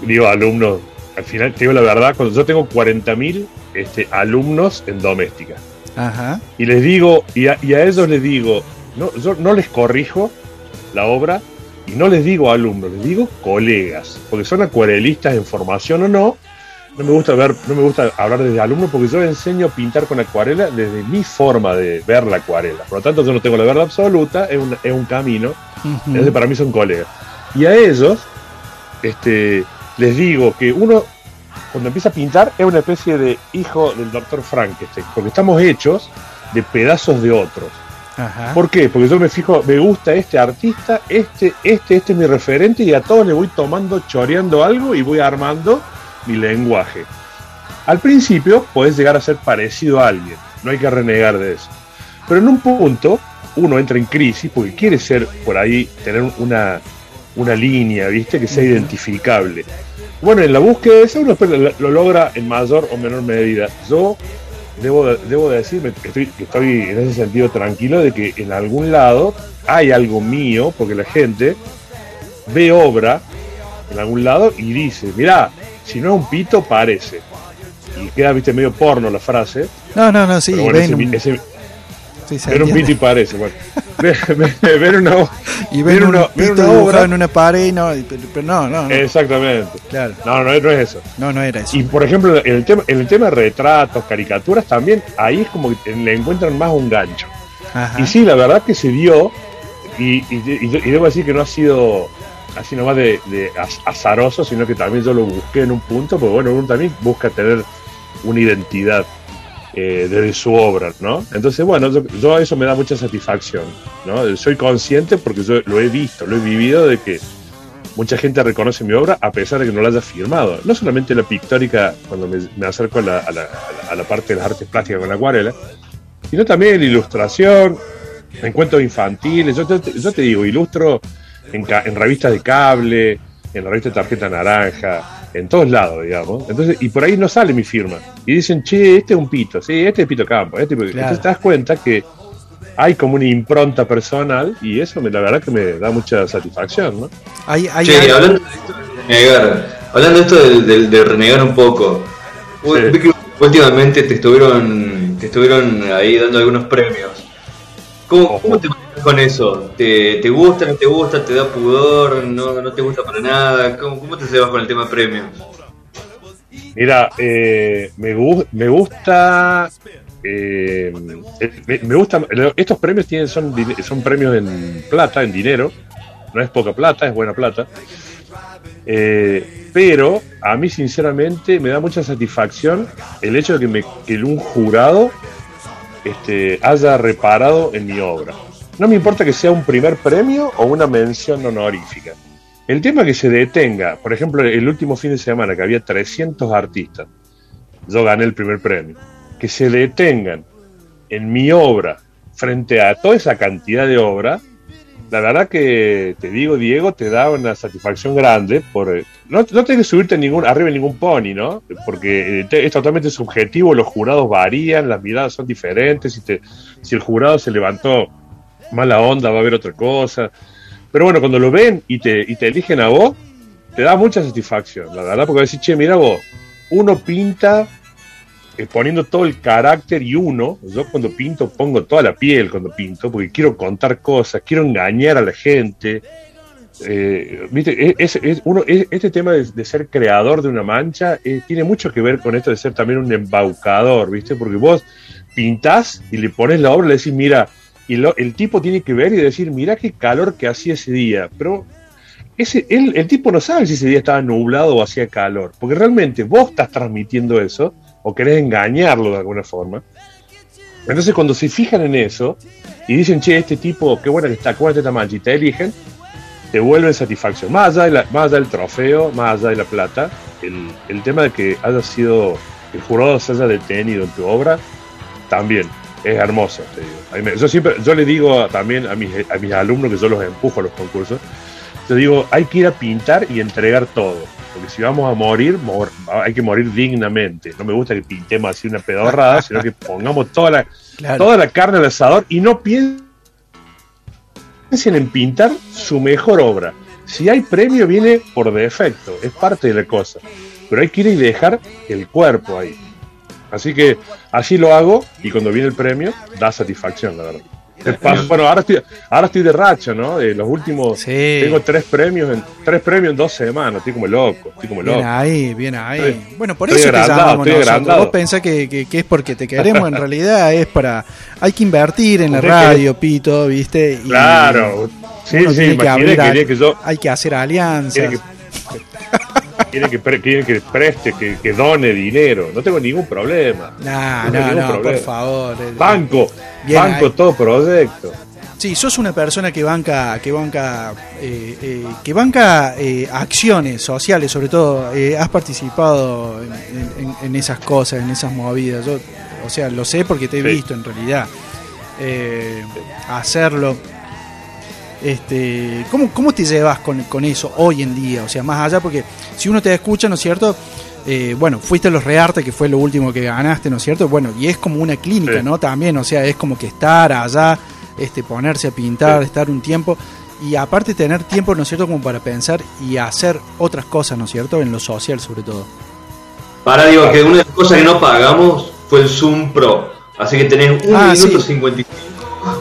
[SPEAKER 2] Digo alumnos, al final, te digo la verdad, cuando yo tengo 40.000 este, alumnos en doméstica.
[SPEAKER 1] Ajá.
[SPEAKER 2] Y les digo, y a, ellos les digo, no, yo no les corrijo la obra y no les digo alumnos, les digo colegas, porque son acuarelistas en formación o no. No me gusta ver, no me gusta hablar desde alumno porque yo enseño a pintar con acuarela desde mi forma de ver la acuarela. Por lo tanto, yo no tengo la verdad absoluta, es un, es un camino. Entonces, para mí son colegas. Y a ellos, este, les digo que uno, cuando empieza a pintar, es una especie de hijo del doctor Frankenstein, porque estamos hechos de pedazos de otros.
[SPEAKER 1] Ajá.
[SPEAKER 2] ¿Por qué? Porque yo me fijo, me gusta este artista, este, este, este es mi referente y a todos le voy tomando, choreando algo y voy armando mi lenguaje. Al principio puedes llegar a ser parecido a alguien, no hay que renegar de eso. Pero en un punto uno entra en crisis porque quiere ser por ahí, tener una, una línea, ¿viste? Que sea identificable. Bueno, en la búsqueda de eso uno lo logra en mayor o menor medida. Yo debo, debo decir que estoy, que estoy en ese sentido tranquilo de que en algún lado hay algo mío, porque la gente ve obra en algún lado y dice, mirá, si no es un pito, parece. Y queda, viste, medio porno la frase.
[SPEAKER 1] No, no, no, sí,
[SPEAKER 2] pero bueno,
[SPEAKER 1] ven,
[SPEAKER 2] ese,
[SPEAKER 1] un,
[SPEAKER 2] ese-
[SPEAKER 1] sí, se
[SPEAKER 2] ver un pito y parece. Bueno, ver, una,
[SPEAKER 1] y
[SPEAKER 2] ver
[SPEAKER 1] un
[SPEAKER 2] una- ver
[SPEAKER 1] pito
[SPEAKER 2] una obra.
[SPEAKER 1] en una pared y no, pero, no, no, no,
[SPEAKER 2] Exactamente.
[SPEAKER 1] claro,
[SPEAKER 2] No, no, no es eso.
[SPEAKER 1] no, no era eso.
[SPEAKER 2] Y por ejemplo, en el tema, en el tema de retratos, caricaturas, también ahí es como que le encuentran más un gancho.
[SPEAKER 1] Ajá.
[SPEAKER 2] Y sí, la verdad que se dio, y, y- y- y debo decir que no ha sido así nomás de, de az- azaroso, sino que también yo lo busqué en un punto, porque bueno, uno también busca tener una identidad eh, desde su obra, ¿no? Entonces, bueno, yo, yo eso me da mucha satisfacción, ¿no? Soy consciente porque yo lo he visto, lo he vivido de que mucha gente reconoce mi obra a pesar de que no la haya firmado. No solamente la pictórica, cuando me, acerco a la, a la- parte de las artes plásticas con la acuarela, sino también la ilustración, en cuentos infantiles. Yo te, yo te digo, ilustro en, ca- en revistas de cable, en la revista Tarjeta Naranja, en todos lados, digamos. Entonces, y por ahí no sale mi firma. Y dicen, che, este es un pito, sí, este es Pito Campo. Este... es-". Entonces te das cuenta que hay como una impronta personal y eso me, la verdad que me da mucha satisfacción, ¿no?
[SPEAKER 1] Hay, hay
[SPEAKER 3] Che, hablando de esto de renegar, hablando de esto de, renegar un poco,
[SPEAKER 2] Sí.
[SPEAKER 3] últimamente te estuvieron, te estuvieron ahí dando algunos premios. ¿Cómo, te con eso? ¿Te, ¿Te gusta, no te gusta, te da pudor, no, no te gusta para nada? ¿Cómo, cómo te llevas con el tema premios?
[SPEAKER 2] Mira, eh, me, gu- me gusta. eh, eh, me, me gusta. Estos premios tienen, son, son premios en plata, en dinero. No es poca plata, es buena plata. Eh, pero a mí, sinceramente, me da mucha satisfacción el hecho de que, me, que un jurado este, haya reparado en mi obra. No me importa que sea un primer premio o una mención honorífica. El tema que se detenga, por ejemplo, el último fin de semana que había 300 artistas, yo gané el primer premio, que se detengan en mi obra frente a toda esa cantidad de obra, la verdad que te digo, Diego, te da una satisfacción grande por eh, no, no tienes que subirte ningún, arriba en ningún pony, ¿no? Porque eh, es totalmente subjetivo, los jurados varían, las miradas son diferentes, si, te, si el jurado se levantó mala onda va a haber otra cosa. Pero bueno, cuando lo ven y te, y te eligen a vos, te da mucha satisfacción, la verdad, porque decís, che, mira vos, uno pinta eh, poniendo todo el carácter y uno, yo cuando pinto pongo toda la piel cuando pinto, porque quiero contar cosas, quiero engañar a la gente. Eh, ¿viste? Es, es- uno, es- este tema de, de ser creador de una mancha eh, tiene mucho que ver con esto de ser también un embaucador, ¿viste? Porque vos pintás y le pones la obra y le decís, mira, y lo- el tipo tiene que ver y decir, mira qué calor que hacía ese día, pero ese, él- el tipo no sabe si ese día estaba nublado o hacía calor, porque realmente vos estás transmitiendo eso o querés engañarlo de alguna forma. Entonces cuando se fijan en eso y dicen, che, este tipo, qué buena que está, buena esta mancha, y te eligen, te vuelven satisfacción. Más allá, de más allá del trofeo, más allá de la plata, el, el tema de que haya sido, el jurado se haya detenido en tu obra, también es hermoso, te digo. Yo siempre, yo le digo también a mis, a mis alumnos que yo los empujo a los concursos, yo digo, hay que ir a pintar y entregar todo. Porque si vamos a morir, mor- hay que morir dignamente. No me gusta que pintemos así una pedorrada, sino que pongamos toda la,
[SPEAKER 1] Claro.
[SPEAKER 2] toda la carne al asador y no piensen en pintar su mejor obra. Si hay premio, viene por defecto, es parte de la cosa. Pero hay que ir y dejar el cuerpo ahí. Así que así lo hago y cuando viene el premio, da satisfacción, la verdad. Bueno, ahora estoy, ahora estoy de racha, ¿no? De los últimos. Tengo tres premios en tres premios en dos semanas. Estoy como loco. Estoy como loco.
[SPEAKER 1] Bien ahí, bien ahí. bueno, por eso te llamamos nosotros. Vos pensás que, que, es porque te queremos, en realidad es para. Hay que invertir en la radio, Pito, ¿viste?
[SPEAKER 2] claro. Sí, sí, que, que, yo.
[SPEAKER 1] Hay que hacer alianzas.
[SPEAKER 2] Quiere que, quiere que preste, que, que, done dinero. No tengo ningún problema.
[SPEAKER 1] no, no, no por favor.
[SPEAKER 2] Banco, banco todo proyecto.
[SPEAKER 1] Sí, sos una persona que banca, que banca, eh, eh, que banca eh, acciones sociales, sobre todo. has participado en, esas cosas, en esas movidas. Yo, o sea, lo sé porque te he visto en realidad hacerlo. Este, ¿cómo, ¿Cómo te llevas con, con, eso hoy en día? O sea, más allá, porque si uno te escucha, ¿no es cierto? Eh, bueno, fuiste a los Rearte, que fue lo último que ganaste, ¿no es cierto? Bueno, y es como una clínica, ¿no? También, o sea, es como que estar allá, este, ponerse a pintar, estar un tiempo y aparte tener tiempo, ¿no es cierto?, como para pensar y hacer otras cosas, ¿no es cierto?, en lo social sobre todo.
[SPEAKER 3] Para, digo, que una de las cosas que no pagamos fue el Zoom Pro, así que tenés un ah, minuto cincuenta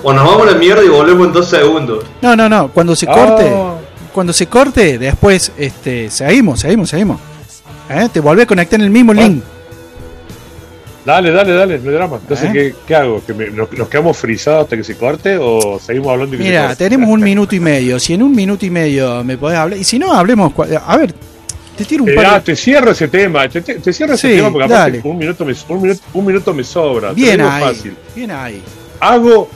[SPEAKER 3] o nos vamos a la mierda y volvemos en dos segundos.
[SPEAKER 1] No, no, no. Cuando se corte, ah. cuando se corte, después este, seguimos, seguimos, seguimos. ¿Eh? Te volví a conectar en el mismo link.
[SPEAKER 2] Dale, dale, dale, no drama. Entonces, ¿Eh? ¿qué, hago? ¿Que nos, quedamos frisados hasta que se corte o seguimos hablando? Y
[SPEAKER 1] Mira, tenemos un minuto y medio. Si en un minuto y medio me podés hablar, y si no, hablemos. A ver, te tiro un
[SPEAKER 2] par Te cierro ese tema, te, cierro ese tema porque aparte un minuto, me, un, minuto, un minuto me sobra.
[SPEAKER 1] Bien ahí, fácil. bien ahí.
[SPEAKER 2] Hago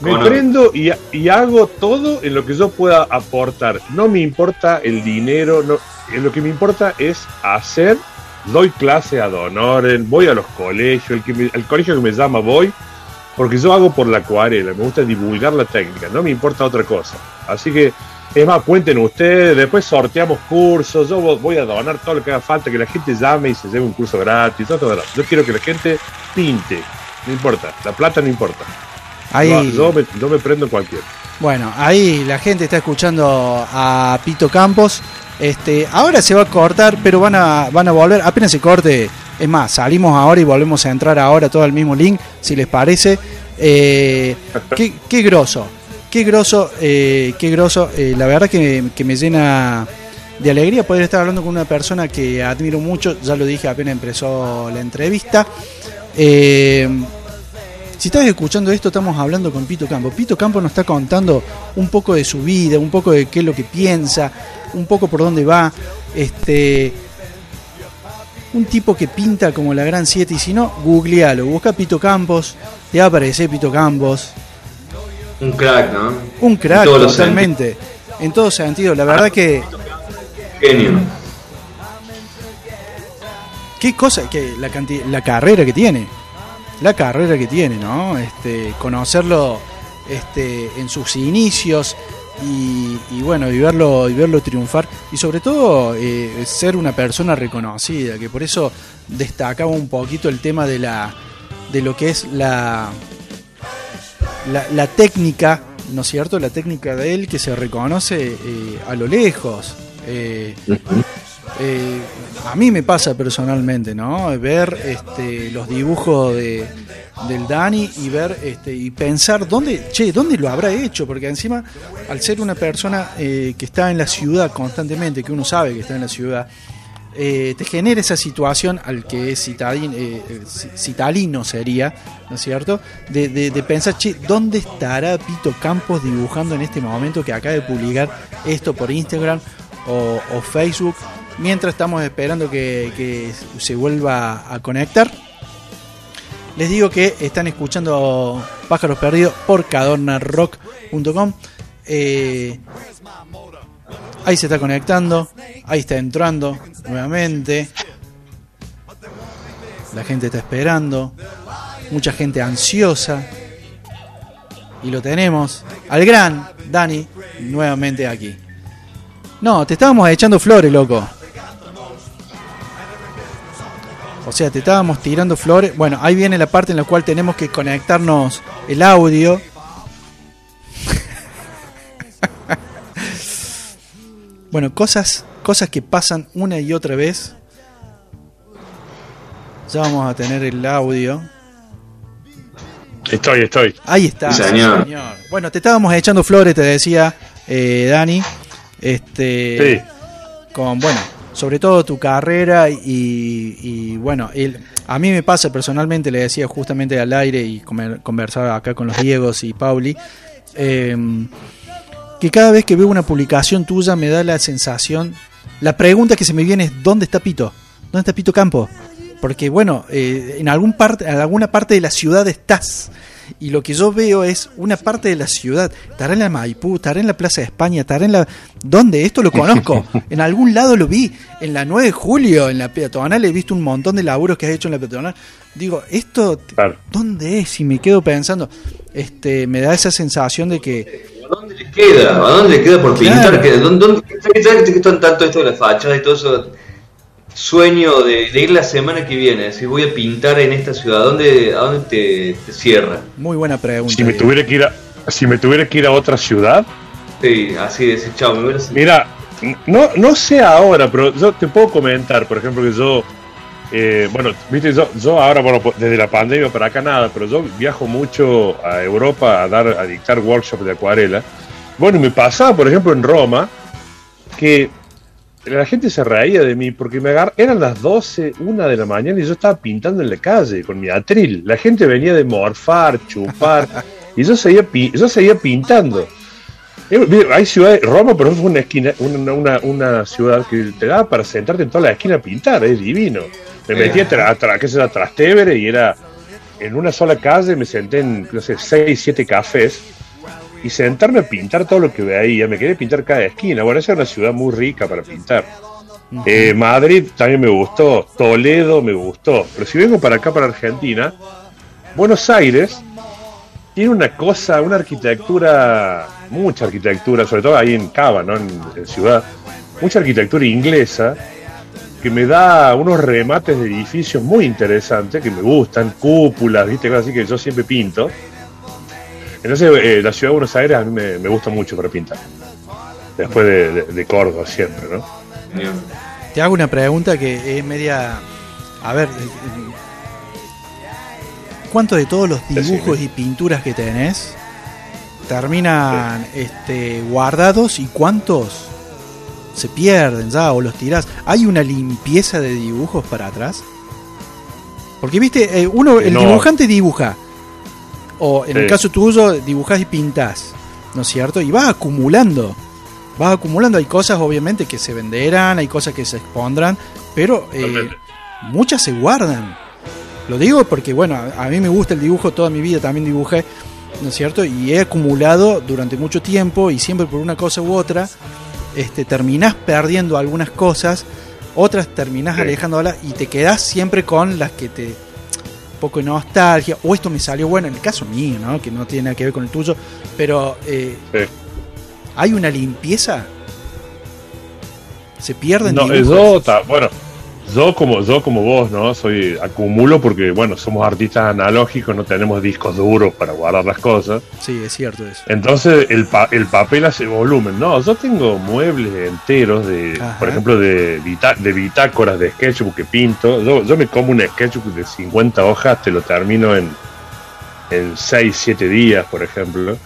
[SPEAKER 2] me prendo y, hago todo en lo que yo pueda aportar. No me importa el dinero, no, lo que me importa es hacer. Doy clase a Donoren, voy a los colegios, el, el colegio que me llama voy, porque yo hago por la acuarela, me gusta divulgar la técnica, no me importa otra cosa. Así que, es más, cuenten ustedes, después sorteamos cursos, yo voy a donar todo lo que haga falta, que la gente llame y se lleve un curso gratis, todo, Yo quiero que la gente pinte, no importa, la plata no importa.
[SPEAKER 1] Ahí,
[SPEAKER 2] no, me, prendo cualquier.
[SPEAKER 1] Bueno, ahí la gente está escuchando a Pito Campos. Este, ahora se va a cortar, pero van a, van a volver. Apenas se corte, es más, salimos ahora y volvemos a entrar ahora todo al mismo link, si les parece. Eh, qué, qué groso, qué groso, eh, qué groso. Eh, la verdad que, que, me llena de alegría poder estar hablando con una persona que admiro mucho. Ya lo dije apenas empezó la entrevista. Eh, si estás escuchando esto, estamos hablando con Pito Campo. Pito Campo nos está contando un poco de su vida, un poco de qué es lo que piensa, un poco por dónde va. Este, un tipo que pinta como la Gran 7 y si no, googlealo, busca Pito Campos, te va a aparecer Pito Campos.
[SPEAKER 3] Un crack, ¿no?
[SPEAKER 1] Un crack, totalmente. En todo sentido, la verdad que...
[SPEAKER 3] Genio.
[SPEAKER 1] Qué cosa, que la, la carrera que tiene la carrera que tiene, ¿no? Este, conocerlo este, en sus inicios y, bueno, y verlo, y verlo triunfar y sobre todo eh, ser una persona reconocida, que por eso destacaba un poquito el tema de la de lo que es la, la, técnica, ¿no es cierto? La técnica de él que se reconoce eh, a lo lejos. Eh, a mí me pasa personalmente, ¿no? Ver este, los dibujos de, del Dani y ver este, y pensar dónde, che, dónde lo habrá hecho, porque encima, al ser una persona eh, que está en la ciudad constantemente, que uno sabe que está en la ciudad, eh, te genera esa situación al que es citalino sería, ¿no es cierto? De, pensar, che, ¿dónde estará Pito Campos dibujando en este momento que acaba de publicar esto por Instagram o Facebook? Mientras estamos esperando que, se vuelva a conectar. Les digo que están escuchando Pájaros Perdidos por cadornarock.com. Eh, ahí se está conectando, ahí está entrando nuevamente. La gente está esperando, mucha gente ansiosa. Y lo tenemos al gran Dani nuevamente aquí. No, te estábamos echando flores, loco. O sea, te estábamos tirando flores. Bueno, ahí viene la parte en la cual tenemos que conectarnos el audio. bueno, cosas, cosas que pasan una y otra vez. Ya vamos a tener el audio.
[SPEAKER 2] Estoy, estoy.
[SPEAKER 1] Ahí está,
[SPEAKER 3] señor.
[SPEAKER 1] Bueno, te estábamos echando flores, te decía eh, Dani. Este,
[SPEAKER 2] Sí.
[SPEAKER 1] con, bueno, sobre todo tu carrera y, y, bueno, el, a mí me pasa personalmente, le decía justamente al aire y conversaba acá con los Diegos y Pauli, eh, que cada vez que veo una publicación tuya me da la sensación, la pregunta que se me viene es, ¿dónde está Pito? ¿Dónde está Pito Campo? Porque bueno, eh, en, algún parte, en alguna parte de la ciudad estás. Y lo que yo veo es una parte de la ciudad. Estará en la Maipú, estará en la Plaza de España, estará en la... ¿Dónde? Esto lo conozco. En algún lado lo vi. En la 9 de julio, en la peatonal, he visto un montón de laburos que has hecho en la peatonal. Digo, ¿esto
[SPEAKER 2] Claro.
[SPEAKER 1] dónde es? Y me quedo pensando. Este, me da esa sensación de que...
[SPEAKER 3] ¿A dónde le queda? ¿A dónde le queda por
[SPEAKER 1] Claro.
[SPEAKER 3] pintar? ¿Qué- ¿Dónde, dónde, qué- tanto esto de las fachas y todo eso? Sueño de, de ir la semana que viene, si voy a pintar en esta ciudad, ¿a dónde, a dónde te, te cierra?
[SPEAKER 1] Muy buena pregunta.
[SPEAKER 2] Si me tuviera que ir a, si me tuviera que ir a otra ciudad,
[SPEAKER 3] Sí, así de decir, chao, me hubiera
[SPEAKER 2] Mira, no, no sé ahora, pero yo te puedo comentar, por ejemplo, que yo, eh, bueno, viste, yo, yo ahora, bueno, pues, desde la pandemia para acá nada, pero yo viajo mucho a Europa a dar, a dictar workshops de acuarela. Bueno, y me pasaba, por ejemplo, en Roma, que la gente se reía de mí porque me agar... eran las 12, una de la mañana y yo estaba pintando en la calle con mi atril. La gente venía de morfar, chupar, y yo seguía, pi- yo seguía pintando. Eh, Hay ciudades, Roma, por ejemplo, es una esquina, una, una, una ciudad que te da para sentarte en toda la esquina a pintar, es divino. Me metí a, tra, tra- qué sé yo, a Trastevere y era en una sola calle, me senté en, no sé, seis, siete cafés y sentarme a pintar todo lo que veía. Me quería pintar cada esquina. Bueno, esa es una ciudad muy rica para pintar. Eh, Madrid también me gustó, Toledo me gustó. Pero si vengo para acá, para Argentina, Buenos Aires tiene una cosa, una arquitectura, mucha arquitectura, sobre todo ahí en Cava, ¿no? en, en Ciudad, mucha arquitectura inglesa que me da unos remates de edificios muy interesantes que me gustan, cúpulas, ¿viste? Así que yo siempre pinto. Entonces, eh, la ciudad de Buenos Aires a mí me, me gusta mucho para pintar. Después de, de- de Córdoba, siempre, ¿no?
[SPEAKER 1] Te hago una pregunta que es media. A ver. eh, ¿Cuántos de todos los dibujos y pinturas que tenés terminan este, guardados y cuántos se pierden ya o los tirás? ¿Hay una limpieza de dibujos para atrás? Porque viste, eh, uno,
[SPEAKER 2] Eh,
[SPEAKER 1] el
[SPEAKER 2] no.
[SPEAKER 1] dibujante dibuja. O en el caso tuyo, dibujás y pintás. ¿No es cierto? Y vas acumulando. Vas acumulando. Hay cosas, obviamente, que se venderán, hay cosas que se expondrán, pero eh, muchas se guardan. Lo digo porque, bueno, a, mí me gusta el dibujo, toda mi vida también dibujé, ¿no es cierto? Y he acumulado durante mucho tiempo y siempre por una cosa u otra, este, terminás perdiendo algunas cosas, otras terminás
[SPEAKER 2] Sí.
[SPEAKER 1] alejándolas y te quedás siempre con las que te poco de nostalgia, o esto me salió bueno, en el caso mío, ¿no? Que no tiene nada que ver con el tuyo, pero eh,
[SPEAKER 2] Sí.
[SPEAKER 1] ¿hay una limpieza? ¿Se pierden
[SPEAKER 2] No,
[SPEAKER 1] dibujos?
[SPEAKER 2] yo, ta- bueno, yo como, yo como vos, ¿no? Soy, acumulo porque, bueno, somos artistas analógicos, no tenemos discos duros para guardar las cosas.
[SPEAKER 1] Sí, es cierto eso.
[SPEAKER 2] Entonces el, pa- el papel hace volumen. No, yo tengo muebles enteros de,
[SPEAKER 1] Ajá.
[SPEAKER 2] por ejemplo, de, de bitácoras de sketchbook que pinto. Yo, yo me como un sketchbook de 50 hojas, te lo termino en, en 6, 7 días, por ejemplo.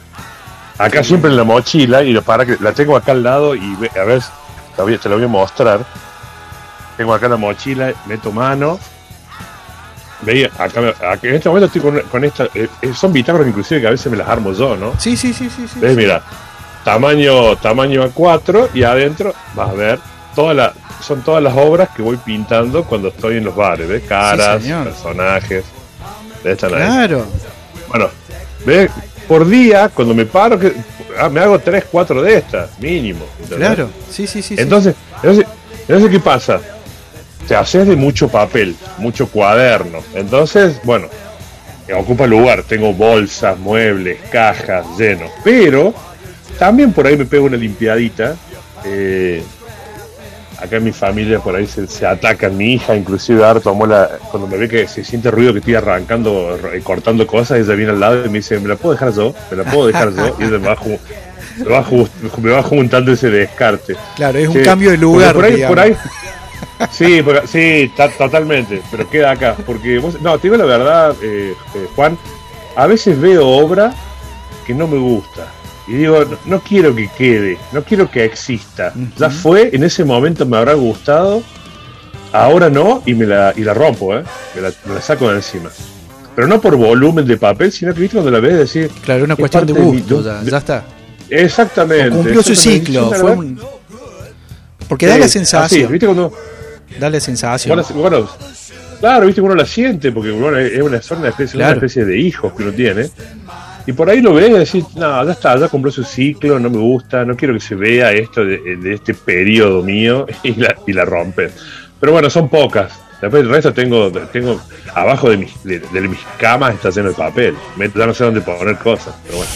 [SPEAKER 2] Acá siempre en la mochila, y lo- para que la tengo acá al lado y a ver, te lo voy a mostrar. Tengo acá la mochila, meto mano. Veía, acá, en este momento estoy con, con esta, eh, eh, son bitácoras inclusive que a veces me las armo yo, ¿no?
[SPEAKER 1] Sí, sí, sí, sí. sí,
[SPEAKER 2] ¿Ves?
[SPEAKER 1] sí.
[SPEAKER 2] Mira, tamaño, tamaño A4 y adentro vas a ver toda la, son todas las obras que voy pintando cuando estoy en los bares, ¿ves? Caras,
[SPEAKER 1] señor.
[SPEAKER 2] personajes. ¿ves? Están ahí.
[SPEAKER 1] Claro.
[SPEAKER 2] Bueno, ¿ves? Por día, cuando me paro, que, ah, me hago 3, 4 de estas, mínimo. ¿entendés?
[SPEAKER 1] Claro, sí, sí, sí. sí.
[SPEAKER 2] Entonces, entonces, entonces, ¿qué pasa? Te haces de mucho papel, mucho cuaderno. Entonces, bueno, ocupa lugar. Tengo bolsas, muebles, cajas, llenos. Pero también por ahí me pego una limpiadita. eh, acá en mi familia por ahí se, se atacan. Mi hija, inclusive, ahora tomó la. Cuando me ve que se siente ruido que estoy arrancando, eh, cortando cosas, ella viene al lado y me dice: ¿Me la puedo dejar yo? ¿Me la puedo dejar yo? Y ella me va, me va me va juntando ese descarte.
[SPEAKER 1] Claro, es un cambio de lugar.
[SPEAKER 2] Por ahí,
[SPEAKER 1] digamos.
[SPEAKER 2] por ahí. Sí, por- sí, ta- totalmente. Pero queda acá. Porque vos, no, te digo la verdad, eh, eh, Juan. a veces veo obra que no me gusta. Y digo, no, no quiero que quede, no quiero que exista. Ya fue, en ese momento me habrá gustado, ahora no, y me la, y la rompo, ¿eh? me, la, me la saco de encima. Pero no por volumen de papel, sino que viste cuando la ves decir,
[SPEAKER 1] Claro, una
[SPEAKER 2] Es
[SPEAKER 1] cuestión de
[SPEAKER 2] parte de mi-
[SPEAKER 1] gusto,
[SPEAKER 2] de-
[SPEAKER 1] ya, está.
[SPEAKER 2] exactamente.
[SPEAKER 1] Cumplió su ciclo. Fue un- Porque da la
[SPEAKER 2] así,
[SPEAKER 1] sensación.
[SPEAKER 2] viste cuando,
[SPEAKER 1] Da la sensación.
[SPEAKER 2] bueno, bueno, claro, viste que uno la siente, porque bueno, es una, una especie,
[SPEAKER 1] Claro.
[SPEAKER 2] una especie de hijos que uno tiene. Y por ahí lo ves y decís, no, ya está, ya cumplió su ciclo, no me gusta, no quiero que se vea esto de, de este periodo mío y la, y la rompen. Pero bueno, son pocas. Después el resto tengo, tengo abajo de mis, de, de mis camas está lleno de papel. Me- Ya no sé dónde poner cosas, pero bueno,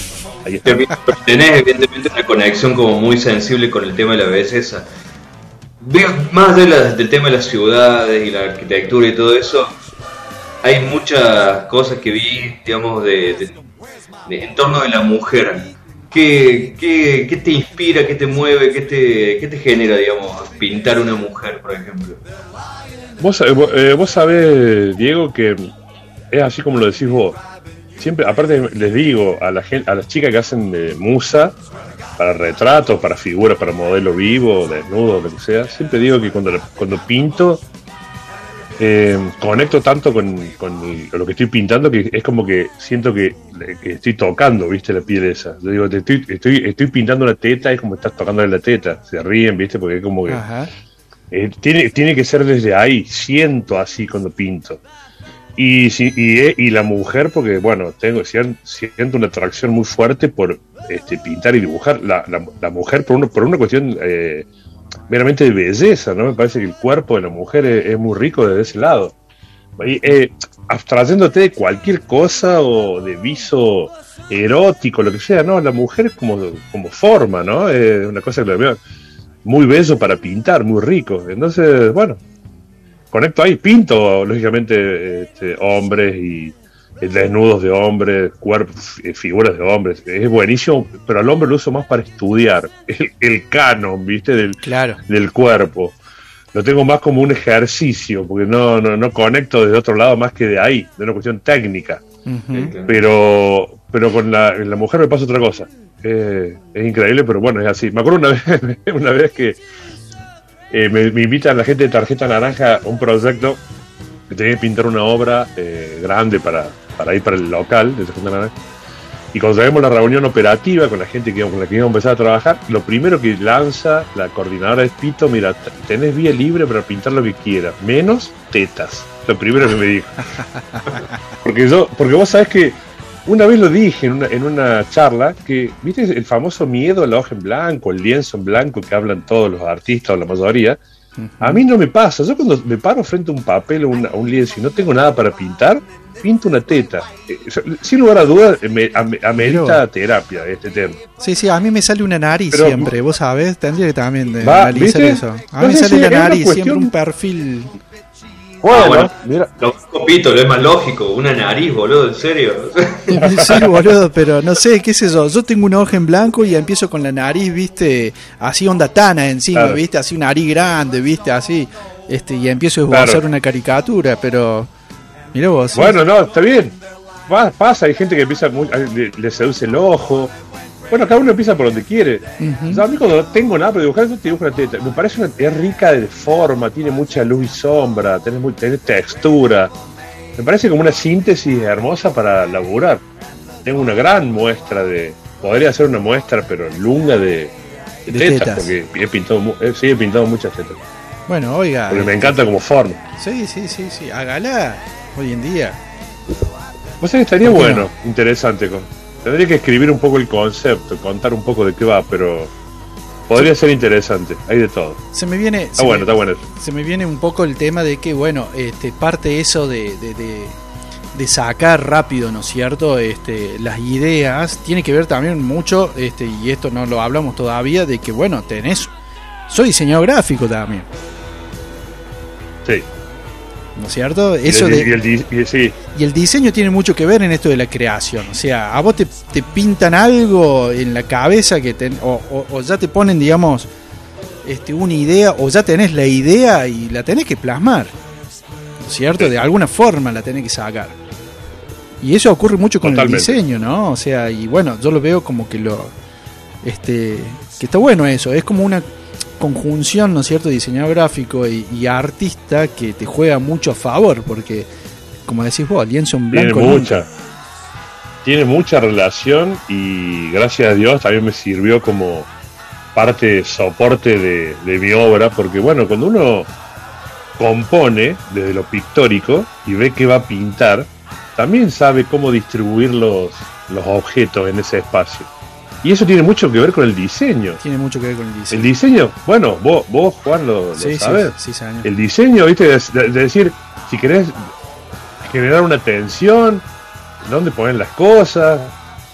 [SPEAKER 2] ahí está.
[SPEAKER 3] Pero Tenés evidentemente una conexión como muy sensible con el tema de la belleza. Más de del tema de las ciudades y la arquitectura y todo eso, hay muchas cosas que vi, digamos, de, en torno de la mujer. ¿Qué, qué, qué te inspira, qué te mueve, qué te, qué te genera, digamos, pintar una mujer, por ejemplo?
[SPEAKER 2] Vos, eh, eh, vos sabés, Diego, que es así como lo decís vos. Siempre, aparte les digo a la gente, a las chicas que hacen de musa para retratos, para figuras, para modelo vivo, desnudo, lo que sea, siempre digo que cuando, cuando pinto eh, conecto tanto con, lo que estoy pintando que es como que siento que, que estoy tocando, viste, la piel esa. Yo digo, te estoy, estoy, estoy pintando una teta, es como estás tocando la teta. Se ríen, viste, porque es como que
[SPEAKER 1] Ajá.
[SPEAKER 2] eh, tiene, tiene que ser desde ahí, siento así cuando pinto. Y, si- y, eh, y la mujer, porque bueno, tengo siento una atracción muy fuerte por este, pintar y dibujar. La, la, mujer, por, uno, por una cuestión eh, meramente de belleza, ¿no? Me parece que el cuerpo de la mujer es, muy rico desde ese lado. Y, eh, abstrayéndote de cualquier cosa o de viso erótico, lo que sea, ¿no? La mujer es como, como forma, ¿no? Es una cosa que la veo muy bello para pintar, muy rico. Entonces, bueno, conecto ahí, pinto, lógicamente, este, hombres y eh, desnudos de hombres, cuerpos, eh, figuras de hombres. Es buenísimo, pero al hombre lo uso más para estudiar el, el canon, ¿viste? Del,
[SPEAKER 1] Claro.
[SPEAKER 2] del cuerpo. Lo tengo más como un ejercicio, porque no, no, no conecto desde otro lado más que de ahí, de una cuestión técnica. Pero, pero con la, la mujer me pasa otra cosa. Eh, es increíble, pero bueno, es así. Me acuerdo una vez, una vez que eh, me, me invitan la gente de Tarjeta Naranja a un proyecto que tenía que pintar una obra eh, grande para, para ir para el local de Tarjeta Naranja. Y cuando tenemos la reunión operativa con la gente que, con la que íbamos a empezar a trabajar, lo primero que lanza la coordinadora es Pito, mira, tenés vía libre para pintar lo que quieras, menos tetas. Lo primero que me dijo. Porque yo, porque vos sabés que una vez lo dije en una, en una charla que, viste, el famoso miedo a la hoja en blanco, el lienzo en blanco que hablan todos los artistas o la mayoría, a mí no me pasa. Yo cuando me paro frente a un papel o una- a un lienzo y no tengo nada para pintar, pinto una teta. Eh, sin lugar a dudas, me, ame- amerita terapia este tema.
[SPEAKER 1] Sí, sí, a mí me sale una nariz
[SPEAKER 2] Pero-
[SPEAKER 1] siempre, vos sabés, tendría que también de
[SPEAKER 2] Va,
[SPEAKER 1] analizar
[SPEAKER 2] ¿viste?
[SPEAKER 1] eso. A mí me sale
[SPEAKER 2] si
[SPEAKER 1] la nariz,
[SPEAKER 2] cuestión-
[SPEAKER 1] siempre un perfil.
[SPEAKER 2] Bueno,
[SPEAKER 3] Ah, bueno.
[SPEAKER 2] mira,
[SPEAKER 3] Lo copito, lo es más lógico, una nariz, boludo, en serio.
[SPEAKER 1] Sí, boludo, pero no sé, qué sé yo. Yo tengo una hoja en blanco y empiezo con la nariz, viste, así onda tana encima,
[SPEAKER 2] Claro.
[SPEAKER 1] viste, así una nariz grande, viste, así. Este, y empiezo a esbozar
[SPEAKER 2] Claro.
[SPEAKER 1] una caricatura, pero. Mira vos. sí.
[SPEAKER 2] Bueno, no, está bien. Va- pasa, hay gente que empieza muy- le, le seduce el ojo. Bueno, cada uno empieza por donde quiere. Yo a mí cuando no tengo nada para dibujar, yo te dibujo una teta. Me parece una, es rica de forma, tiene mucha luz y sombra, tiene, muy, tiene textura. Me parece como una síntesis hermosa para laburar. Tengo una gran muestra de. Podría hacer una muestra, pero lunga de, de
[SPEAKER 1] De
[SPEAKER 2] tetas,
[SPEAKER 1] tetas.
[SPEAKER 2] porque he pintado, mu- eh, sí, he pintado muchas tetas.
[SPEAKER 1] Bueno, oiga.
[SPEAKER 2] Porque me
[SPEAKER 1] este,
[SPEAKER 2] encanta como forma.
[SPEAKER 1] Sí, sí, sí, sí. Hágala hoy en día.
[SPEAKER 2] Vos sabés que estaría
[SPEAKER 1] ¿Por qué
[SPEAKER 2] bueno, interesante. con- Tendría que escribir un poco el concepto, contar un poco de qué va, pero podría ser interesante. Hay de todo.
[SPEAKER 1] Se me viene.
[SPEAKER 2] Está bueno,
[SPEAKER 1] me-
[SPEAKER 2] está bueno.
[SPEAKER 1] se me viene un poco el tema de que, bueno, este, parte eso de, de, de- de sacar rápido, ¿no es cierto? Este, las ideas, tiene que ver también mucho, este, y esto no lo hablamos todavía, de que, bueno, tenés, soy diseñador gráfico también,
[SPEAKER 2] Sí.
[SPEAKER 1] ¿No es cierto?
[SPEAKER 2] Y
[SPEAKER 1] Eso
[SPEAKER 2] el-
[SPEAKER 1] de,
[SPEAKER 2] y el di- y sí,
[SPEAKER 1] y el diseño tiene mucho que ver en esto de la creación. O sea, a vos te, te pintan algo en la cabeza que ten- o, o- o ya te ponen, digamos, este, una idea, o ya tenés la idea y la tenés que plasmar. ¿No es cierto? De alguna forma la tenés que sacar. Y eso ocurre mucho con
[SPEAKER 2] Totalmente.
[SPEAKER 1] el diseño, ¿no? O sea, y bueno, yo lo veo como que lo. Este. Que está bueno eso. Es como una conjunción, ¿no es cierto? Diseñador gráfico y, y artista que te juega mucho a favor, porque, como decís vos, lienzo en
[SPEAKER 2] Tiene
[SPEAKER 1] blanco. nunca.
[SPEAKER 2] mucha. Tiene mucha relación y gracias a Dios también me sirvió como parte, soporte de, de mi obra, porque bueno, cuando uno compone desde lo pictórico y ve que va a pintar, también sabe cómo distribuir los, los objetos en ese espacio. Y eso tiene mucho que ver con el diseño.
[SPEAKER 1] Tiene mucho que ver con el
[SPEAKER 2] El
[SPEAKER 1] diseño.
[SPEAKER 2] diseño, bueno, vos, vos Juan, lo, lo
[SPEAKER 1] sí, sí,
[SPEAKER 2] sabés.
[SPEAKER 1] sí, señor.
[SPEAKER 2] El diseño, ¿viste? De, de- de decir, si querés generar una tensión, dónde poner las cosas,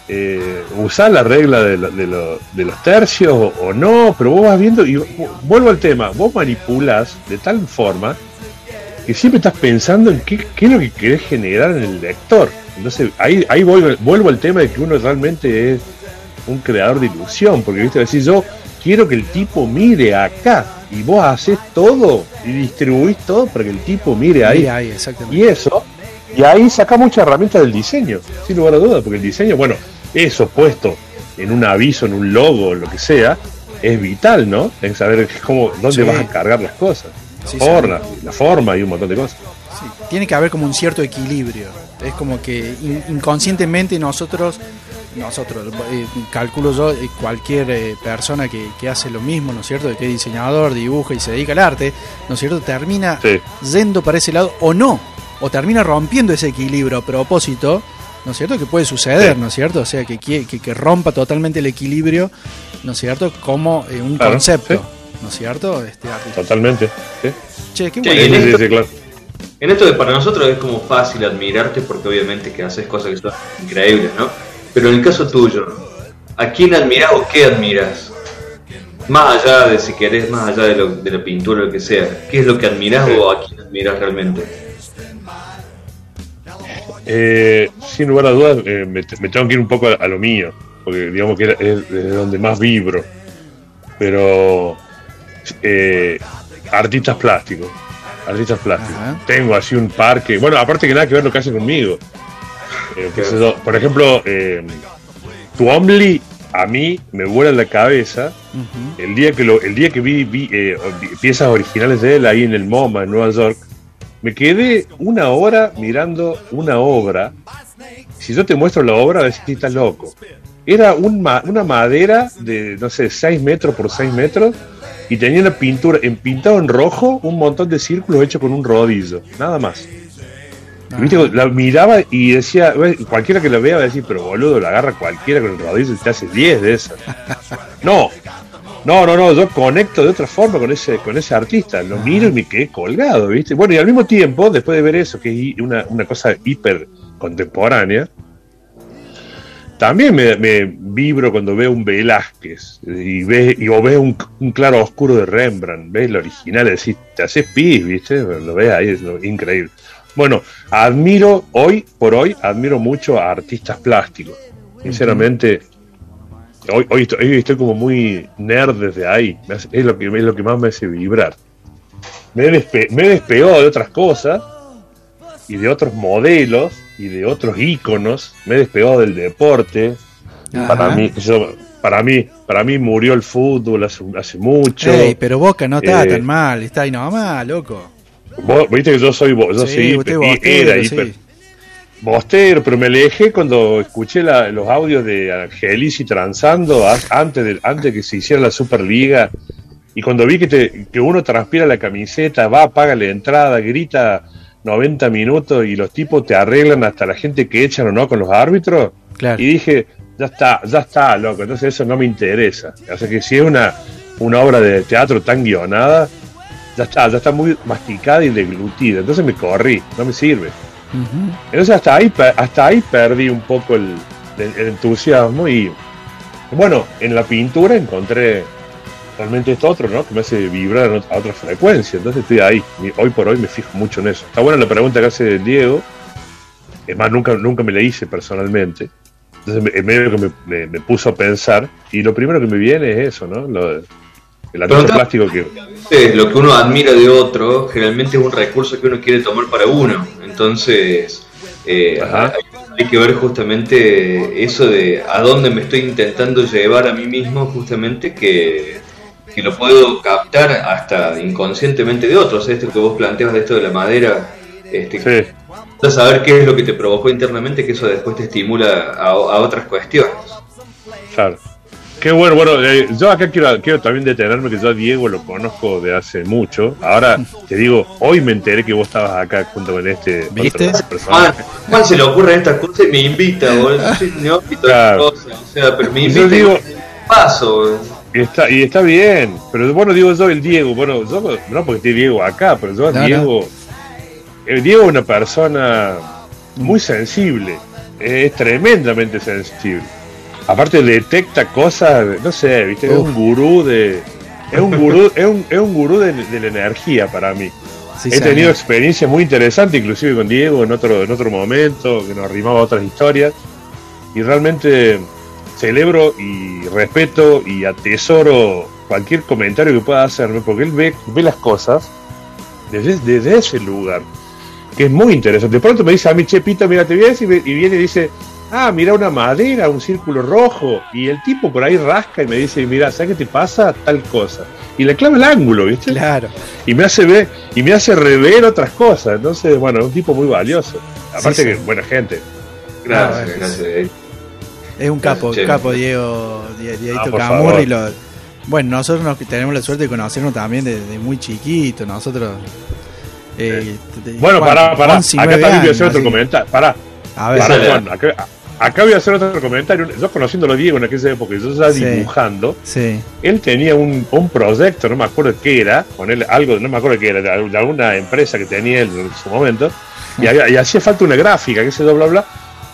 [SPEAKER 2] eh, usar la regla de, lo- de lo- de los tercios o, o no, pero vos vas viendo, y vu- vuelvo al tema, vos manipulas de tal forma que siempre estás pensando en qué, qué es lo que querés generar en el lector. Entonces ahí, ahí vuelvo, vuelvo al tema de que uno realmente es un creador de ilusión, porque viste, decir yo quiero que el tipo mire acá y vos haces todo y distribuís todo para que el tipo mire ahí.
[SPEAKER 1] Mira ahí, exactamente.
[SPEAKER 2] Y eso, y ahí saca mucha herramienta del diseño, sin lugar a dudas, porque el diseño, bueno, eso puesto en un aviso, en un logo, lo que sea, es vital, ¿no? En saber cómo, dónde
[SPEAKER 1] Sí.
[SPEAKER 2] vas a cargar las cosas.
[SPEAKER 1] Sí,
[SPEAKER 2] la, forma, la forma y un montón de cosas.
[SPEAKER 1] Tiene que haber como un cierto equilibrio. Es como que in- inconscientemente nosotros, nosotros, eh, calculo yo, eh, cualquier eh, persona que, que hace lo mismo, ¿no es cierto? Que es diseñador, dibuja y se dedica al arte, ¿no es cierto? Termina
[SPEAKER 2] Sí.
[SPEAKER 1] yendo para ese lado o no, o termina rompiendo ese equilibrio a propósito, ¿no es cierto? Que puede suceder,
[SPEAKER 2] Sí.
[SPEAKER 1] ¿no es cierto? O sea, que, que, que rompa totalmente el equilibrio, ¿no es cierto? Como eh, un
[SPEAKER 2] Claro,
[SPEAKER 1] concepto,
[SPEAKER 2] sí.
[SPEAKER 1] ¿no es cierto? Este artista.
[SPEAKER 2] Totalmente. ¿sí?
[SPEAKER 1] Che, qué
[SPEAKER 3] Sí,
[SPEAKER 1] bueno.
[SPEAKER 3] en
[SPEAKER 2] Sí, sí,
[SPEAKER 3] esto-
[SPEAKER 2] sí, claro.
[SPEAKER 3] En esto de para nosotros es como fácil admirarte porque obviamente que haces cosas que son increíbles, ¿no? Pero en el caso tuyo, ¿a quién admiras o qué admiras? Más allá de si querés, más allá de, lo- de la pintura o lo que sea, ¿qué es lo que admiras
[SPEAKER 2] Sí.
[SPEAKER 3] o a quién admiras realmente?
[SPEAKER 2] Eh, sin lugar a dudas, eh, me, me tengo que ir un poco a, a lo mío, porque digamos que es, de donde más vibro. Pero eh, artistas plásticos, artistas plásticos.
[SPEAKER 1] Ajá.
[SPEAKER 2] Tengo así un parque, bueno, aparte que nada que ver lo que hacen conmigo. Eh, por ejemplo, eh, Tuomly a mí me vuela la cabeza el día que lo, el día que vi, vi, eh, piezas originales de él ahí en el MoMA en Nueva York, me quedé una hora mirando una obra. Si yo te muestro la obra, ves que estás loco. Era un ma- una madera de, no sé, 6 metros por 6 metros y tenía una pintura, en pintado en rojo, un montón de círculos hechos con un rodillo, nada más. Y viste, la miraba y decía, "Güey, cualquiera que la vea va a decir, pero boludo, la agarra cualquiera con el rodillo y te hace 10 de esas. No, no, no, no, yo conecto de otra forma con ese, con ese artista, lo miro y me quedé colgado, ¿viste? Bueno, y al mismo tiempo, después de ver eso, que es una, una cosa hiper contemporánea, también me, me vibro cuando veo un Velázquez y ves, y, o ves un, un claro oscuro de Rembrandt, ves el original, decís, te haces pis, ¿viste? Lo ves ahí, es lo- increíble. Bueno, admiro, hoy por hoy, admiro mucho a artistas plásticos. Sinceramente, hoy, hoy, estoy, hoy estoy como muy nerd desde ahí. Hace- es, lo que, es lo que más me hace vibrar. Me he, despe- me he despegado de otras cosas y de otros modelos y de otros íconos. Me he despegado del deporte. Para mí, yo- para mí, para mí murió el fútbol hace, hace mucho.
[SPEAKER 1] Ey, pero Boca no está
[SPEAKER 2] Eh,
[SPEAKER 1] tan mal, está ahí nomás, loco.
[SPEAKER 2] Vos, viste que yo soy, bo- yo
[SPEAKER 1] Sí,
[SPEAKER 2] soy hiper-
[SPEAKER 1] bostero,
[SPEAKER 2] era
[SPEAKER 1] sí.
[SPEAKER 2] hiper bostero, pero me alejé cuando escuché la- los audios de Angelis y Transando a- antes de, antes que se hiciera la Superliga y cuando vi que, te- que uno transpira la camiseta, va, paga la entrada, grita 90 minutos y los tipos te arreglan hasta la gente que echan o no con los árbitros
[SPEAKER 1] Claro.
[SPEAKER 2] y dije, ya está, ya está, loco, entonces eso no me interesa. O sea que si es una, una obra de teatro tan guionada, ya está, ya está muy masticada y deglutida. Entonces me corrí, no me sirve. Entonces hasta ahí, hasta ahí perdí un poco el, el- el entusiasmo y bueno, en la pintura encontré realmente esto otro, ¿no? Que me hace vibrar a otra frecuencia. Entonces estoy ahí. Y hoy por hoy me fijo mucho en eso. Está buena la pregunta que hace Diego. Es más, nunca, nunca me la hice personalmente. Entonces en medio que me, me- me puso a pensar. Y lo primero que me viene es eso, ¿no? Lo de- el que...
[SPEAKER 3] Lo que uno admira de otro generalmente es un recurso que uno quiere tomar para uno. Entonces, eh, hay que ver justamente eso de a dónde me estoy intentando llevar a mí mismo, justamente que, que lo puedo captar hasta inconscientemente de otros. Esto que vos planteas de esto de la madera, este,
[SPEAKER 2] Sí.
[SPEAKER 3] saber qué es lo que te provocó internamente, que eso después te estimula a, a otras cuestiones.
[SPEAKER 2] Claro. Qué bueno, bueno, eh, yo acá quiero, quiero también detenerme que yo a Diego lo conozco de hace mucho. Ahora te digo, hoy me enteré que vos estabas acá junto con este
[SPEAKER 1] ¿Viste?
[SPEAKER 2] personaje.
[SPEAKER 3] Juan se le ocurren estas cosas y me invita, boludo. Yo soy neófito de
[SPEAKER 2] Claro.
[SPEAKER 3] cosas, o sea, pero me invita
[SPEAKER 2] yo
[SPEAKER 3] y
[SPEAKER 2] digo-
[SPEAKER 3] paso, boludo.
[SPEAKER 2] Y está, y está bien, pero bueno, digo yo, el Diego, bueno, yo no porque esté Diego acá, pero yo,
[SPEAKER 1] No,
[SPEAKER 2] Diego, el Diego es una persona muy sensible, es tremendamente sensible. Aparte detecta cosas, no sé, viste, es un gurú de, es un gurú, es un, es un gurú de, de la energía para mí.
[SPEAKER 1] Sí,
[SPEAKER 2] He
[SPEAKER 1] señor.
[SPEAKER 2] tenido experiencias muy interesantes, inclusive con Diego en otro, en otro momento, que nos arrimaba otras historias. Y realmente celebro y respeto y atesoro cualquier comentario que pueda hacerme, porque él ve, ve las cosas desde, desde ese lugar, que es muy interesante. De pronto me dice a mí, che, Pita, mira, te voy a decir", y viene y dice, ah, mira una madera, un círculo rojo, y el tipo por ahí rasca y me dice, mira, ¿sabes qué te pasa? Tal cosa. Y le clava el ángulo, ¿viste?
[SPEAKER 1] Claro.
[SPEAKER 2] y me hace ver y me hace rever otras cosas entonces bueno es un tipo muy valioso aparte
[SPEAKER 1] Sí,
[SPEAKER 2] que
[SPEAKER 1] sí.
[SPEAKER 2] buena gente
[SPEAKER 3] Gracias,
[SPEAKER 1] bueno.
[SPEAKER 3] gracias. eh.
[SPEAKER 1] Es un capo, capo Diego, Die- Dieguito
[SPEAKER 2] Ah,
[SPEAKER 1] Camurri. Lo, bueno, nosotros nos, tenemos la suerte de conocernos también desde muy chiquito. Nosotros. eh, de-
[SPEAKER 2] bueno pará pará
[SPEAKER 1] 11 y
[SPEAKER 2] acá
[SPEAKER 1] 9
[SPEAKER 2] también voy a hacer otro comentario pará
[SPEAKER 1] A ver,
[SPEAKER 2] pará
[SPEAKER 3] Dale.
[SPEAKER 2] Juan acá, acá voy a hacer otro comentario yo conociéndolo a Diego en aquella época yo estaba
[SPEAKER 1] Sí.
[SPEAKER 2] dibujando
[SPEAKER 1] sí.
[SPEAKER 2] él tenía un, un proyecto no me acuerdo qué era con él algo no me acuerdo qué era de, alguna empresa que tenía él en su momento y, y hacía falta una gráfica que se bla bla bla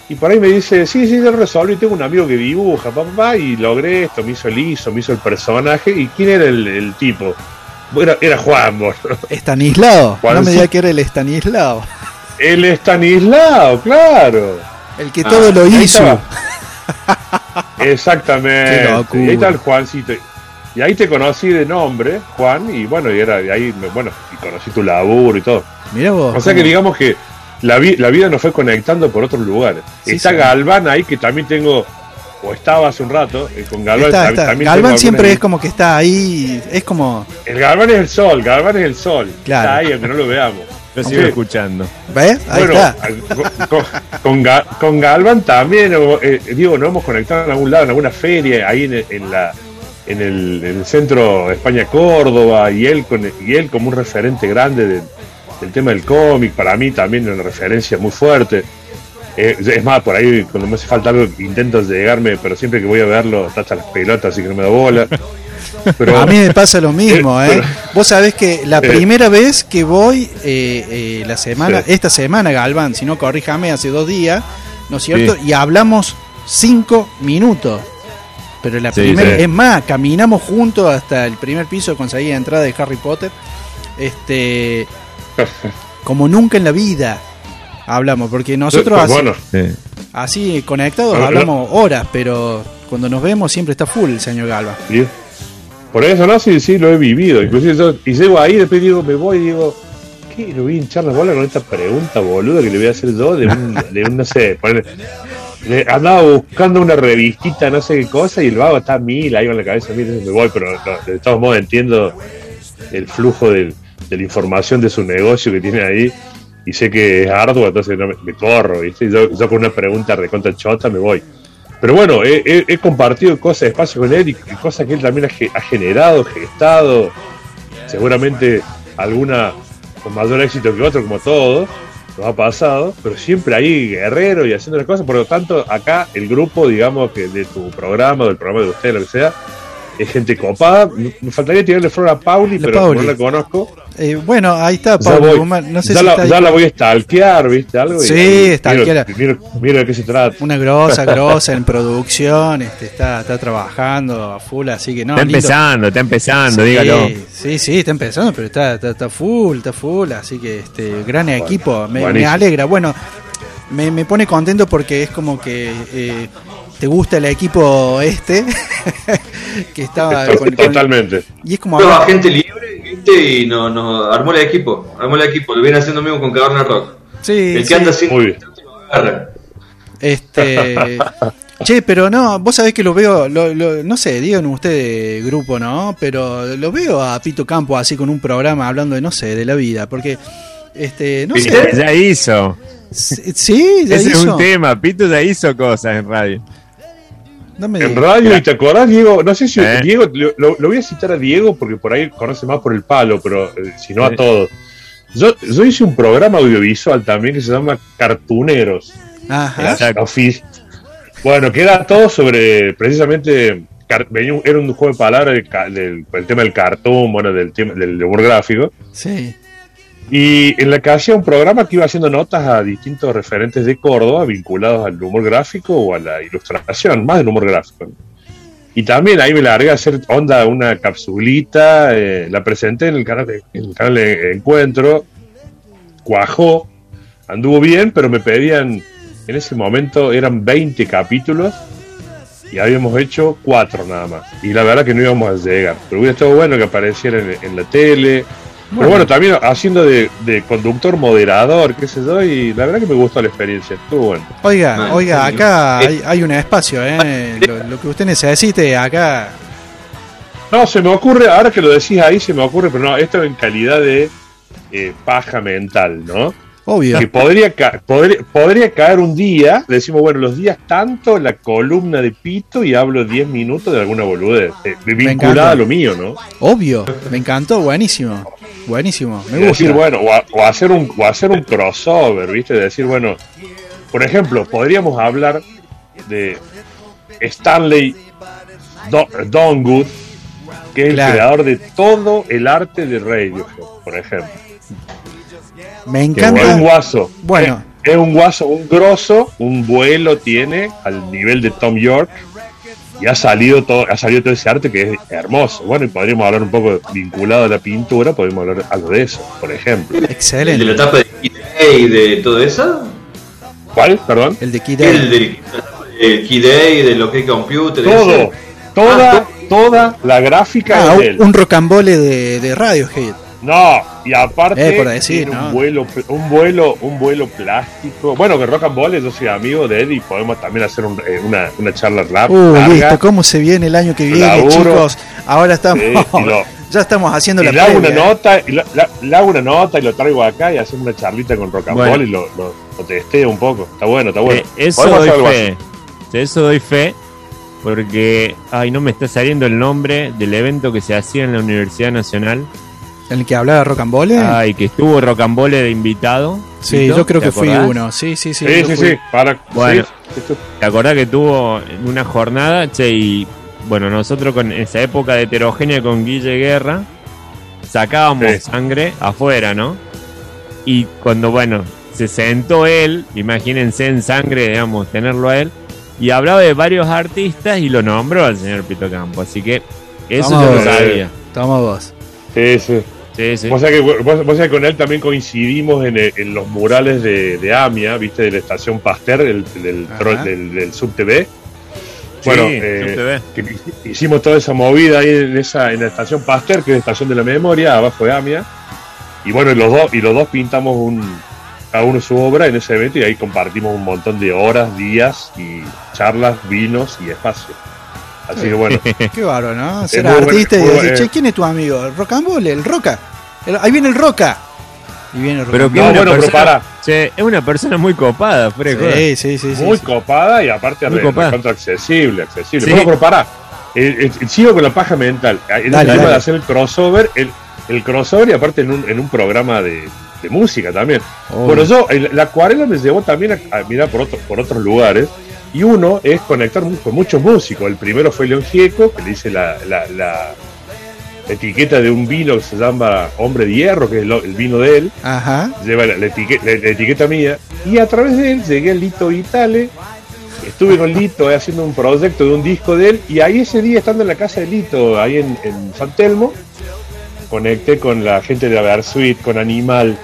[SPEAKER 2] y por ahí me dice, sí, sí, yo resolví, tengo un amigo que dibuja, papá, y logré esto, me hizo el ISO, me hizo el personaje, ¿y quién era el, el tipo? Era, era Juan, boludo.
[SPEAKER 1] Estanislao.
[SPEAKER 2] Juan,
[SPEAKER 1] No me diga que era el Estanislao.
[SPEAKER 2] El Estanislao, claro.
[SPEAKER 1] El que
[SPEAKER 3] Ah,
[SPEAKER 1] todo lo
[SPEAKER 2] ahí
[SPEAKER 1] hizo.
[SPEAKER 2] Exactamente. Y ahí está el Juancito. Y ahí te conocí de nombre, Juan, y bueno, y era de ahí, me- bueno, y conocí tu laburo y todo.
[SPEAKER 1] Mira vos.
[SPEAKER 2] O sea que digamos que la, vi- la vida nos fue conectando por otros lugares.
[SPEAKER 1] Sí,
[SPEAKER 2] está
[SPEAKER 1] sí.
[SPEAKER 2] Galván ahí que también tengo, o estaba hace un rato, eh, con Galván.
[SPEAKER 1] Está,
[SPEAKER 2] también
[SPEAKER 1] Galván siempre es como que está ahí. Es como.
[SPEAKER 2] El Galván es el sol, Galván es el sol.
[SPEAKER 1] Claro.
[SPEAKER 2] Está ahí, aunque no lo veamos.
[SPEAKER 4] Lo
[SPEAKER 2] Sí.
[SPEAKER 4] sigo escuchando.
[SPEAKER 1] ¿Ves? Ahí
[SPEAKER 2] bueno,
[SPEAKER 1] está.
[SPEAKER 2] con, con- con Ga- con Galván también, o, eh, digo, nos hemos conectado en algún lado, en alguna feria, ahí en, el- en la en el, en el centro España Córdoba, y él con y él como un referente grande del, del tema del cómic, para mí también una referencia muy fuerte. Eh, es más, por ahí cuando me hace falta algo intento llegarme, pero siempre que voy a verlo tacha las pelotas, así que no me da bola. Pero
[SPEAKER 1] A mí me pasa lo mismo,
[SPEAKER 2] Eh,
[SPEAKER 1] ¿eh?
[SPEAKER 2] pero-
[SPEAKER 1] Vos sabés que la
[SPEAKER 2] Eh.
[SPEAKER 1] primera vez que voy, eh, eh, la semana,
[SPEAKER 2] Sí.
[SPEAKER 1] esta semana, Galván, si no corríjame, hace dos días, ¿no es cierto?
[SPEAKER 4] Sí.
[SPEAKER 1] Y hablamos cinco minutos. Pero la
[SPEAKER 4] Sí,
[SPEAKER 1] primera, es más, caminamos juntos hasta el primer piso, conseguí la entrada de Harry Potter. Este, como nunca en la vida hablamos, porque nosotros
[SPEAKER 2] Pues
[SPEAKER 1] así,
[SPEAKER 2] bueno,
[SPEAKER 4] Sí.
[SPEAKER 1] así conectados
[SPEAKER 2] no.
[SPEAKER 1] hablamos horas, pero cuando nos vemos siempre está full el señor Galván.
[SPEAKER 2] Por eso no, sí, sí, lo he vivido. Inclusive yo, y llego ahí, después digo, me voy y digo, ¿qué? Lo voy a hinchar la bola con esta pregunta boluda que le voy a hacer yo de un, de un no sé, poner- andaba buscando una revistita, no sé qué cosa, y el vago está a mil, ahí en la cabeza, mil, me voy, pero de todos modos entiendo el flujo del- de la información de su negocio que tiene ahí. Y sé que es arduo, entonces no me, me corro, ¿viste? Yo, yo con una pregunta recontra chota me voy. Pero bueno, he, compartido cosas espacio con él y, cosas que él también ha, ge- ha generado, gestado. Seguramente alguna con mayor éxito que otro, como todo, nos ha pasado, pero siempre ahí guerrero y haciendo las cosas. Por lo tanto, acá el grupo, digamos, que de tu programa, del programa de usted, lo que sea, es gente copada. Me faltaría tirarle flor a Pauli,
[SPEAKER 1] La
[SPEAKER 2] pero
[SPEAKER 1] Pauli.
[SPEAKER 2] no la conozco.
[SPEAKER 1] Eh, bueno, ahí está,
[SPEAKER 2] Ya,
[SPEAKER 1] Pablo
[SPEAKER 2] voy.
[SPEAKER 1] Guzmán. No sé
[SPEAKER 2] ya
[SPEAKER 1] si
[SPEAKER 2] la, ya la voy a stalkear, ¿viste? Algo y-
[SPEAKER 1] Sí.
[SPEAKER 2] Miro, miro, miro de qué se trata.
[SPEAKER 1] Una grosa, grosa en producción, este, está, está trabajando a full, así que no.
[SPEAKER 4] está
[SPEAKER 1] lindo.
[SPEAKER 4] empezando, está empezando,
[SPEAKER 1] Sí,
[SPEAKER 4] dígalo.
[SPEAKER 1] Sí, sí, está empezando, pero está, está, está full, está full, así que este gran equipo, me, alegra. Bueno, me, me pone contento porque es como que eh, te gusta el equipo este, que estaba con- con-
[SPEAKER 2] Totalmente.
[SPEAKER 1] y es como
[SPEAKER 3] gente libre, ¿viste? Y nos no, armó el equipo. Armó el equipo. Lo viene haciendo mismo con Caverna Rock.
[SPEAKER 1] sí,
[SPEAKER 3] el que
[SPEAKER 1] sí.
[SPEAKER 3] anda sin.
[SPEAKER 2] Muy bien.
[SPEAKER 3] agarra.
[SPEAKER 1] Este. che, pero no, vos sabés que lo veo, lo- lo- no sé, digan ustedes grupo, ¿no? Pero lo veo a Pito Campo así con un programa hablando de, no sé, de la vida, porque, este, no sé.
[SPEAKER 4] Ya hizo.
[SPEAKER 1] Sí, ya
[SPEAKER 4] Ese es un tema. Pito ya hizo cosas en radio.
[SPEAKER 1] No me
[SPEAKER 2] En radio, ¿y te acordás, Diego? No sé si
[SPEAKER 4] Eh.
[SPEAKER 2] Diego, lo, voy a citar a Diego porque por ahí conoce más por el palo, pero eh, si no a todos. Yo, yo hice un programa audiovisual también que se llama Cartuneros.
[SPEAKER 1] Ajá.
[SPEAKER 2] Bueno, que era todo sobre precisamente. car- venía un- era un juego de palabras del, tema del cartoon, bueno, del, tema, del humor gráfico.
[SPEAKER 1] Sí.
[SPEAKER 2] Y en la que hacía un programa que iba haciendo notas a distintos referentes de Córdoba vinculados al humor gráfico o a la ilustración, más del humor gráfico. Y también ahí me largué a hacer onda una capsulita, eh, la presenté en el canal de, el canal de Encuentro, cuajó, anduvo bien, pero me pedían, en ese momento eran 20 capítulos y habíamos hecho 4 nada más. Y la verdad que no íbamos a llegar, pero hubiera estado bueno que apareciera en la tele. Pero bueno, también haciendo de, de conductor moderador, qué sé yo, y la verdad que me gustó la experiencia, estuvo bueno.
[SPEAKER 1] Oiga,
[SPEAKER 3] Man,
[SPEAKER 1] oiga,
[SPEAKER 3] sí.
[SPEAKER 1] acá hay, hay un espacio, ¿eh? Lo, lo que usted necesite, acá.
[SPEAKER 2] No, se me ocurre, ahora que lo decís ahí, se me ocurre, pero no, esto en calidad de eh, paja mental, ¿no?
[SPEAKER 1] Obvio.
[SPEAKER 2] Que podría, ca- podría, podría caer un día, decimos, bueno, los días tanto, la columna de pito y hablo 10 minutos de alguna boludez, eh, vinculada a lo mío, ¿no?
[SPEAKER 1] Obvio. Me encantó, buenísimo. Buenísimo. Me gusta.
[SPEAKER 2] decir, bueno, o, a- o hacer un, o hacer un crossover, ¿viste? De decir, bueno, por ejemplo, podríamos hablar de Stanley Do- Dongood, que es
[SPEAKER 1] Claro.
[SPEAKER 2] el creador de todo el arte de Radiohead, por ejemplo.
[SPEAKER 1] Me
[SPEAKER 2] Es un
[SPEAKER 1] encanta.
[SPEAKER 2] guaso.
[SPEAKER 1] Bueno.
[SPEAKER 2] Es, es un guaso, un grosso, un vuelo tiene al nivel de Tom York. Y ha salido todo, ha salido todo ese arte que es hermoso. Bueno, y podríamos hablar un poco vinculado a la pintura, podríamos hablar algo de eso, por ejemplo.
[SPEAKER 3] ¿El de la
[SPEAKER 1] Excelente.
[SPEAKER 3] etapa de Kid A y de todo eso?
[SPEAKER 2] ¿Cuál? Perdón.
[SPEAKER 1] El de Kid
[SPEAKER 3] El
[SPEAKER 1] A.
[SPEAKER 3] del el Kid A y de lo que es computer.
[SPEAKER 2] Todo, toda,
[SPEAKER 3] Ah,
[SPEAKER 2] toda la gráfica
[SPEAKER 1] Ah,
[SPEAKER 2] de
[SPEAKER 1] un,
[SPEAKER 2] él.
[SPEAKER 1] un rocambole de, de Radiohead.
[SPEAKER 2] No, y aparte
[SPEAKER 1] Eh, por decir,
[SPEAKER 2] tiene
[SPEAKER 1] ¿no?
[SPEAKER 2] un vuelo, un vuelo, un vuelo plástico. Bueno, que Rock and Roll, yo soy amigo de él y podemos también hacer un- eh, una, una charla rap.
[SPEAKER 1] Uh,
[SPEAKER 2] larga.
[SPEAKER 1] listo. ¿Cómo se viene el año que viene,
[SPEAKER 2] Laburo.
[SPEAKER 1] chicos? Ahora estamos.
[SPEAKER 2] Sí, y lo-
[SPEAKER 1] ya estamos haciendo
[SPEAKER 2] y
[SPEAKER 1] la
[SPEAKER 2] le hago una
[SPEAKER 1] previa, ¿eh?
[SPEAKER 2] nota, y la- la- le hago una nota y lo traigo acá y hacemos una charlita con Rock and
[SPEAKER 4] Bueno.
[SPEAKER 2] Roll y lo, lo, lo testeo un poco. Está bueno, está bueno.
[SPEAKER 4] Eh, eso doy fe. De Eso doy fe. Porque, ay, no me está saliendo el nombre del evento que se hacía en la Universidad Nacional.
[SPEAKER 1] ¿En el que hablaba Rocambole?
[SPEAKER 4] Ay, que estuvo Rocambole de invitado.
[SPEAKER 1] sí, yo creo
[SPEAKER 4] ¿te
[SPEAKER 1] que fui uno. Sí, sí, sí.
[SPEAKER 2] Sí, sí,
[SPEAKER 1] fui.
[SPEAKER 2] sí. Para,
[SPEAKER 4] Bueno.
[SPEAKER 2] sí,
[SPEAKER 4] ¿Te acordás que tuvo una jornada? Che, y bueno, nosotros con esa época de heterogénea con Guille Guerra, sacábamos
[SPEAKER 2] Sí.
[SPEAKER 4] sangre afuera, ¿no? Y cuando, bueno, se sentó él, imagínense en sangre, digamos, tenerlo a él, y hablaba de varios artistas y lo nombró al señor Pito Campo. Así que eso yo lo sabía.
[SPEAKER 1] Toma vos.
[SPEAKER 2] sí, sí.
[SPEAKER 4] Sí, sí.
[SPEAKER 2] Vos sabés que, vos- vos sabés que con él también coincidimos en, el- en los murales de, de AMIA, ¿viste? De la estación Pasteur, el, del, del, del SubTV. Bueno,
[SPEAKER 4] Sí,
[SPEAKER 2] eh, que hicimos toda esa movida ahí en, esa, en la estación Pasteur, que es la estación de la memoria, abajo de AMIA. Y bueno, y los dos, y los dos pintamos un, cada uno su obra en ese evento y ahí compartimos un montón de horas, días y charlas, vinos y espacio. Así que bueno,
[SPEAKER 1] Qué bárbaro, ¿no? Ser
[SPEAKER 2] bueno,
[SPEAKER 1] artista y decir, che, ¿quién es tu amigo? ¿El Rocambole? ¿El Roca? El- ahí viene el Roca. Y viene el
[SPEAKER 4] Pero que
[SPEAKER 2] No,
[SPEAKER 4] es una
[SPEAKER 2] bueno, pero
[SPEAKER 4] persona,
[SPEAKER 2] para.
[SPEAKER 4] che, es una persona muy copada, joda.
[SPEAKER 1] Sí, sí, sí. sí,
[SPEAKER 2] muy
[SPEAKER 1] sí.
[SPEAKER 2] copada y aparte
[SPEAKER 4] Muy
[SPEAKER 2] re-
[SPEAKER 4] copada.
[SPEAKER 2] accesible, accesible.
[SPEAKER 4] Sí.
[SPEAKER 2] Bueno, pero pará, Eh, eh, sigo con la paja mental. El
[SPEAKER 1] Dale,
[SPEAKER 2] tema
[SPEAKER 1] dale.
[SPEAKER 2] de hacer el crossover, el, el crossover y aparte en un, en un programa de, de música también. Bueno, yo, el- la acuarela me llevó también a, a mirar por, otro- por otros lugares. Y uno es conectar con muchos músicos. El primero fue León Gieco, que le hice la, la- la etiqueta de un vino que se llama Hombre de Hierro, que es el vino de él
[SPEAKER 1] Ajá.
[SPEAKER 2] lleva la etiqueta mía y a través de él llegué a Lito Vitale estuve con Lito eh, haciendo un proyecto de un disco de él y ahí ese día estando en la casa de Lito ahí en, en San Telmo conecté con la gente de la Versuit con Animal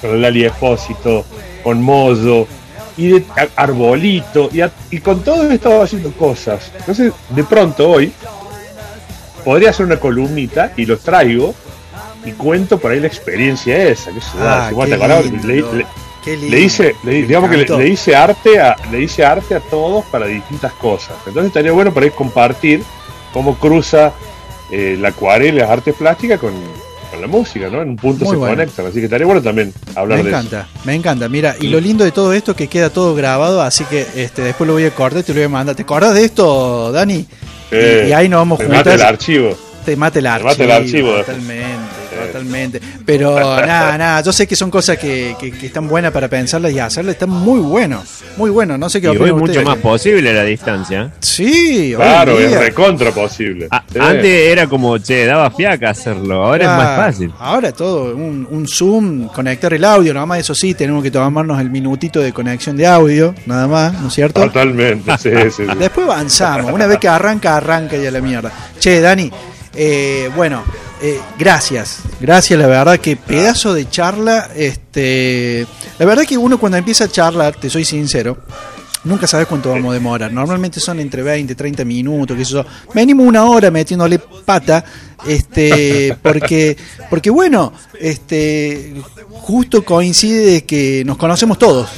[SPEAKER 2] con Lali Espósito con Mozo y de Arbolito y, a- y con todo he estado haciendo cosas entonces de pronto hoy podría hacer una columnita y los traigo y cuento por ahí la experiencia esa que.
[SPEAKER 1] Ah, qué
[SPEAKER 2] acordás,
[SPEAKER 1] lindo.
[SPEAKER 2] le- le-
[SPEAKER 1] Qué lindo.
[SPEAKER 2] le hice, le- digamos que le, hice arte a, le hice arte a todos para distintas cosas. Entonces estaría bueno para ir compartir cómo cruza eh, la acuarela y las artes plásticas con, con la música, ¿no? En un punto
[SPEAKER 1] Muy
[SPEAKER 2] se
[SPEAKER 1] bueno.
[SPEAKER 2] conectan, así que estaría bueno también hablar
[SPEAKER 1] Me
[SPEAKER 2] de
[SPEAKER 1] encanta, me encanta. Mira, y lo lindo de todo esto es que queda todo grabado, así que este, después lo voy a cortar y te lo voy a mandar. ¿Te acordás de esto, Dani?
[SPEAKER 2] Eh,
[SPEAKER 1] y, y ahí nos vamos
[SPEAKER 2] me
[SPEAKER 1] juntas.
[SPEAKER 2] mata el archivo.
[SPEAKER 1] te mate el
[SPEAKER 2] Te
[SPEAKER 1] archivo.
[SPEAKER 2] mate el archivo.
[SPEAKER 1] Totalmente, totalmente. Pero nada, nada, yo sé que son cosas que, que- que están buenas para pensarlas y hacerlas. Están muy bueno, muy bueno. No sé qué
[SPEAKER 4] Y hoy mucho más posible la distancia.
[SPEAKER 1] Sí,
[SPEAKER 2] Claro, es recontra posible.
[SPEAKER 4] A-
[SPEAKER 2] Sí.
[SPEAKER 4] Antes era como, che, daba fiaca hacerlo, ahora es más fácil.
[SPEAKER 1] Ahora todo, un, un Zoom, conectar el audio, nada más eso sí, tenemos que tomarnos el minutito de conexión de audio, nada más, ¿no es cierto?
[SPEAKER 2] Totalmente, sí, sí, sí.
[SPEAKER 1] Después avanzamos, una vez que arranca, arranca ya la mierda. Che, Dani, eh, bueno, eh, gracias, gracias, la verdad que pedazo de charla, este, la verdad que uno cuando empieza a charlar, te soy sincero, nunca sabes cuánto vamos a demorar, normalmente son entre 20, 30 minutos, que eso, venimos una hora metiéndole pata, este, porque, porque bueno, este, justo coincide de que nos conocemos todos,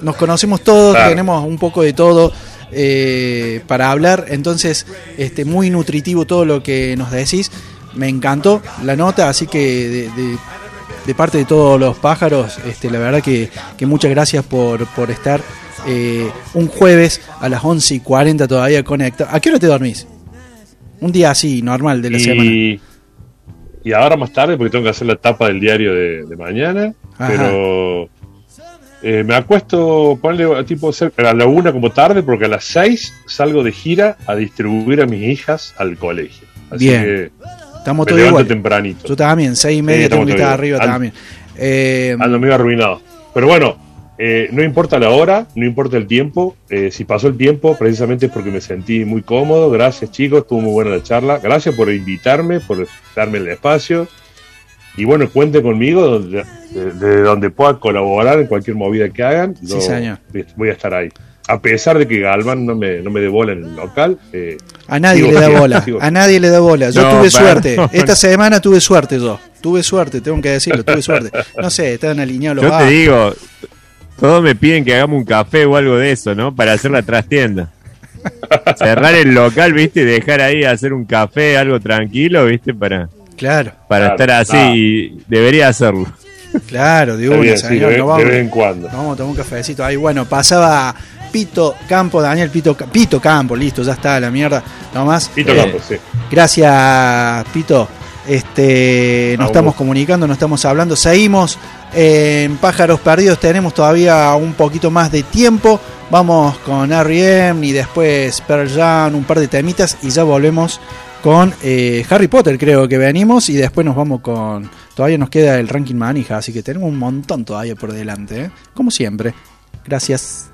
[SPEAKER 1] nos conocemos todos,
[SPEAKER 2] Claro.
[SPEAKER 1] tenemos un poco de todo eh, para hablar, entonces este muy nutritivo todo lo que nos decís, me encantó la nota, así que de, de- de parte de todos los pájaros, este, la verdad que, que muchas gracias por, por estar eh, un jueves a las 11 y 40 todavía conectado. ¿A qué hora te dormís? Un día así, normal de la semana.
[SPEAKER 2] Y, ahora más tarde, porque tengo que hacer la tapa del diario de, de mañana,
[SPEAKER 1] Ajá.
[SPEAKER 2] pero eh, me acuesto, ponle tipo cerca- a la una como tarde, porque a las seis salgo de gira a distribuir a mis hijas al colegio. Así
[SPEAKER 1] Bien.
[SPEAKER 2] que
[SPEAKER 1] Estamos todos igual.
[SPEAKER 2] tempranito.
[SPEAKER 1] Yo también, seis y media
[SPEAKER 2] Sí,
[SPEAKER 1] tengo que estar arriba también. Eh,
[SPEAKER 2] Ando medio arruinado. Pero bueno, eh, no importa la hora, no importa el tiempo. eh, si pasó el tiempo, precisamente es porque me sentí muy cómodo. Gracias, chicos. Estuvo muy buena la charla. Gracias por invitarme, por darme el espacio. Y bueno, cuente conmigo donde, de, de donde pueda colaborar en cualquier movida que hagan.
[SPEAKER 1] Sí, señor.
[SPEAKER 2] Voy a estar ahí. A pesar de que Galván no me, no me dé bola en el local. eh,
[SPEAKER 1] A nadie le da bola,
[SPEAKER 2] sigo.
[SPEAKER 1] a nadie le da bola. Yo
[SPEAKER 4] No,
[SPEAKER 1] tuve suerte. Esta semana tuve suerte yo. Tuve suerte, tengo que decirlo, tuve suerte. No sé, están alineados los
[SPEAKER 4] Yo te digo, todos me piden que hagamos un café o algo de eso, ¿no? Para hacer la trastienda. Cerrar el local, ¿viste? Y dejar ahí hacer un café, algo tranquilo, ¿viste? Para,
[SPEAKER 1] Claro,
[SPEAKER 4] para
[SPEAKER 2] Claro,
[SPEAKER 4] estar así y debería hacerlo.
[SPEAKER 1] claro, de una,
[SPEAKER 2] bien, sí,
[SPEAKER 1] señor.
[SPEAKER 2] de, de vez en cuando.
[SPEAKER 1] vamos a tomar un cafecito ahí. Bueno, pasaba Pito Campo, Daniel Pito, Pito Campo, listo, ya está la mierda. Nomás.
[SPEAKER 2] Pito
[SPEAKER 1] Eh,
[SPEAKER 2] Campos, sí.
[SPEAKER 1] Gracias, Pito. Este, nos estamos comunicando, nos estamos hablando. Seguimos en Pájaros Perdidos. Tenemos todavía un poquito más de tiempo. Vamos con R.E.M. y después Pearl Jam, un par de temitas y ya volvemos con eh, Harry Potter, creo que venimos. Y después nos vamos con. Todavía nos queda el ranking manija, así que tenemos un montón todavía por delante, ¿eh? como siempre. Gracias.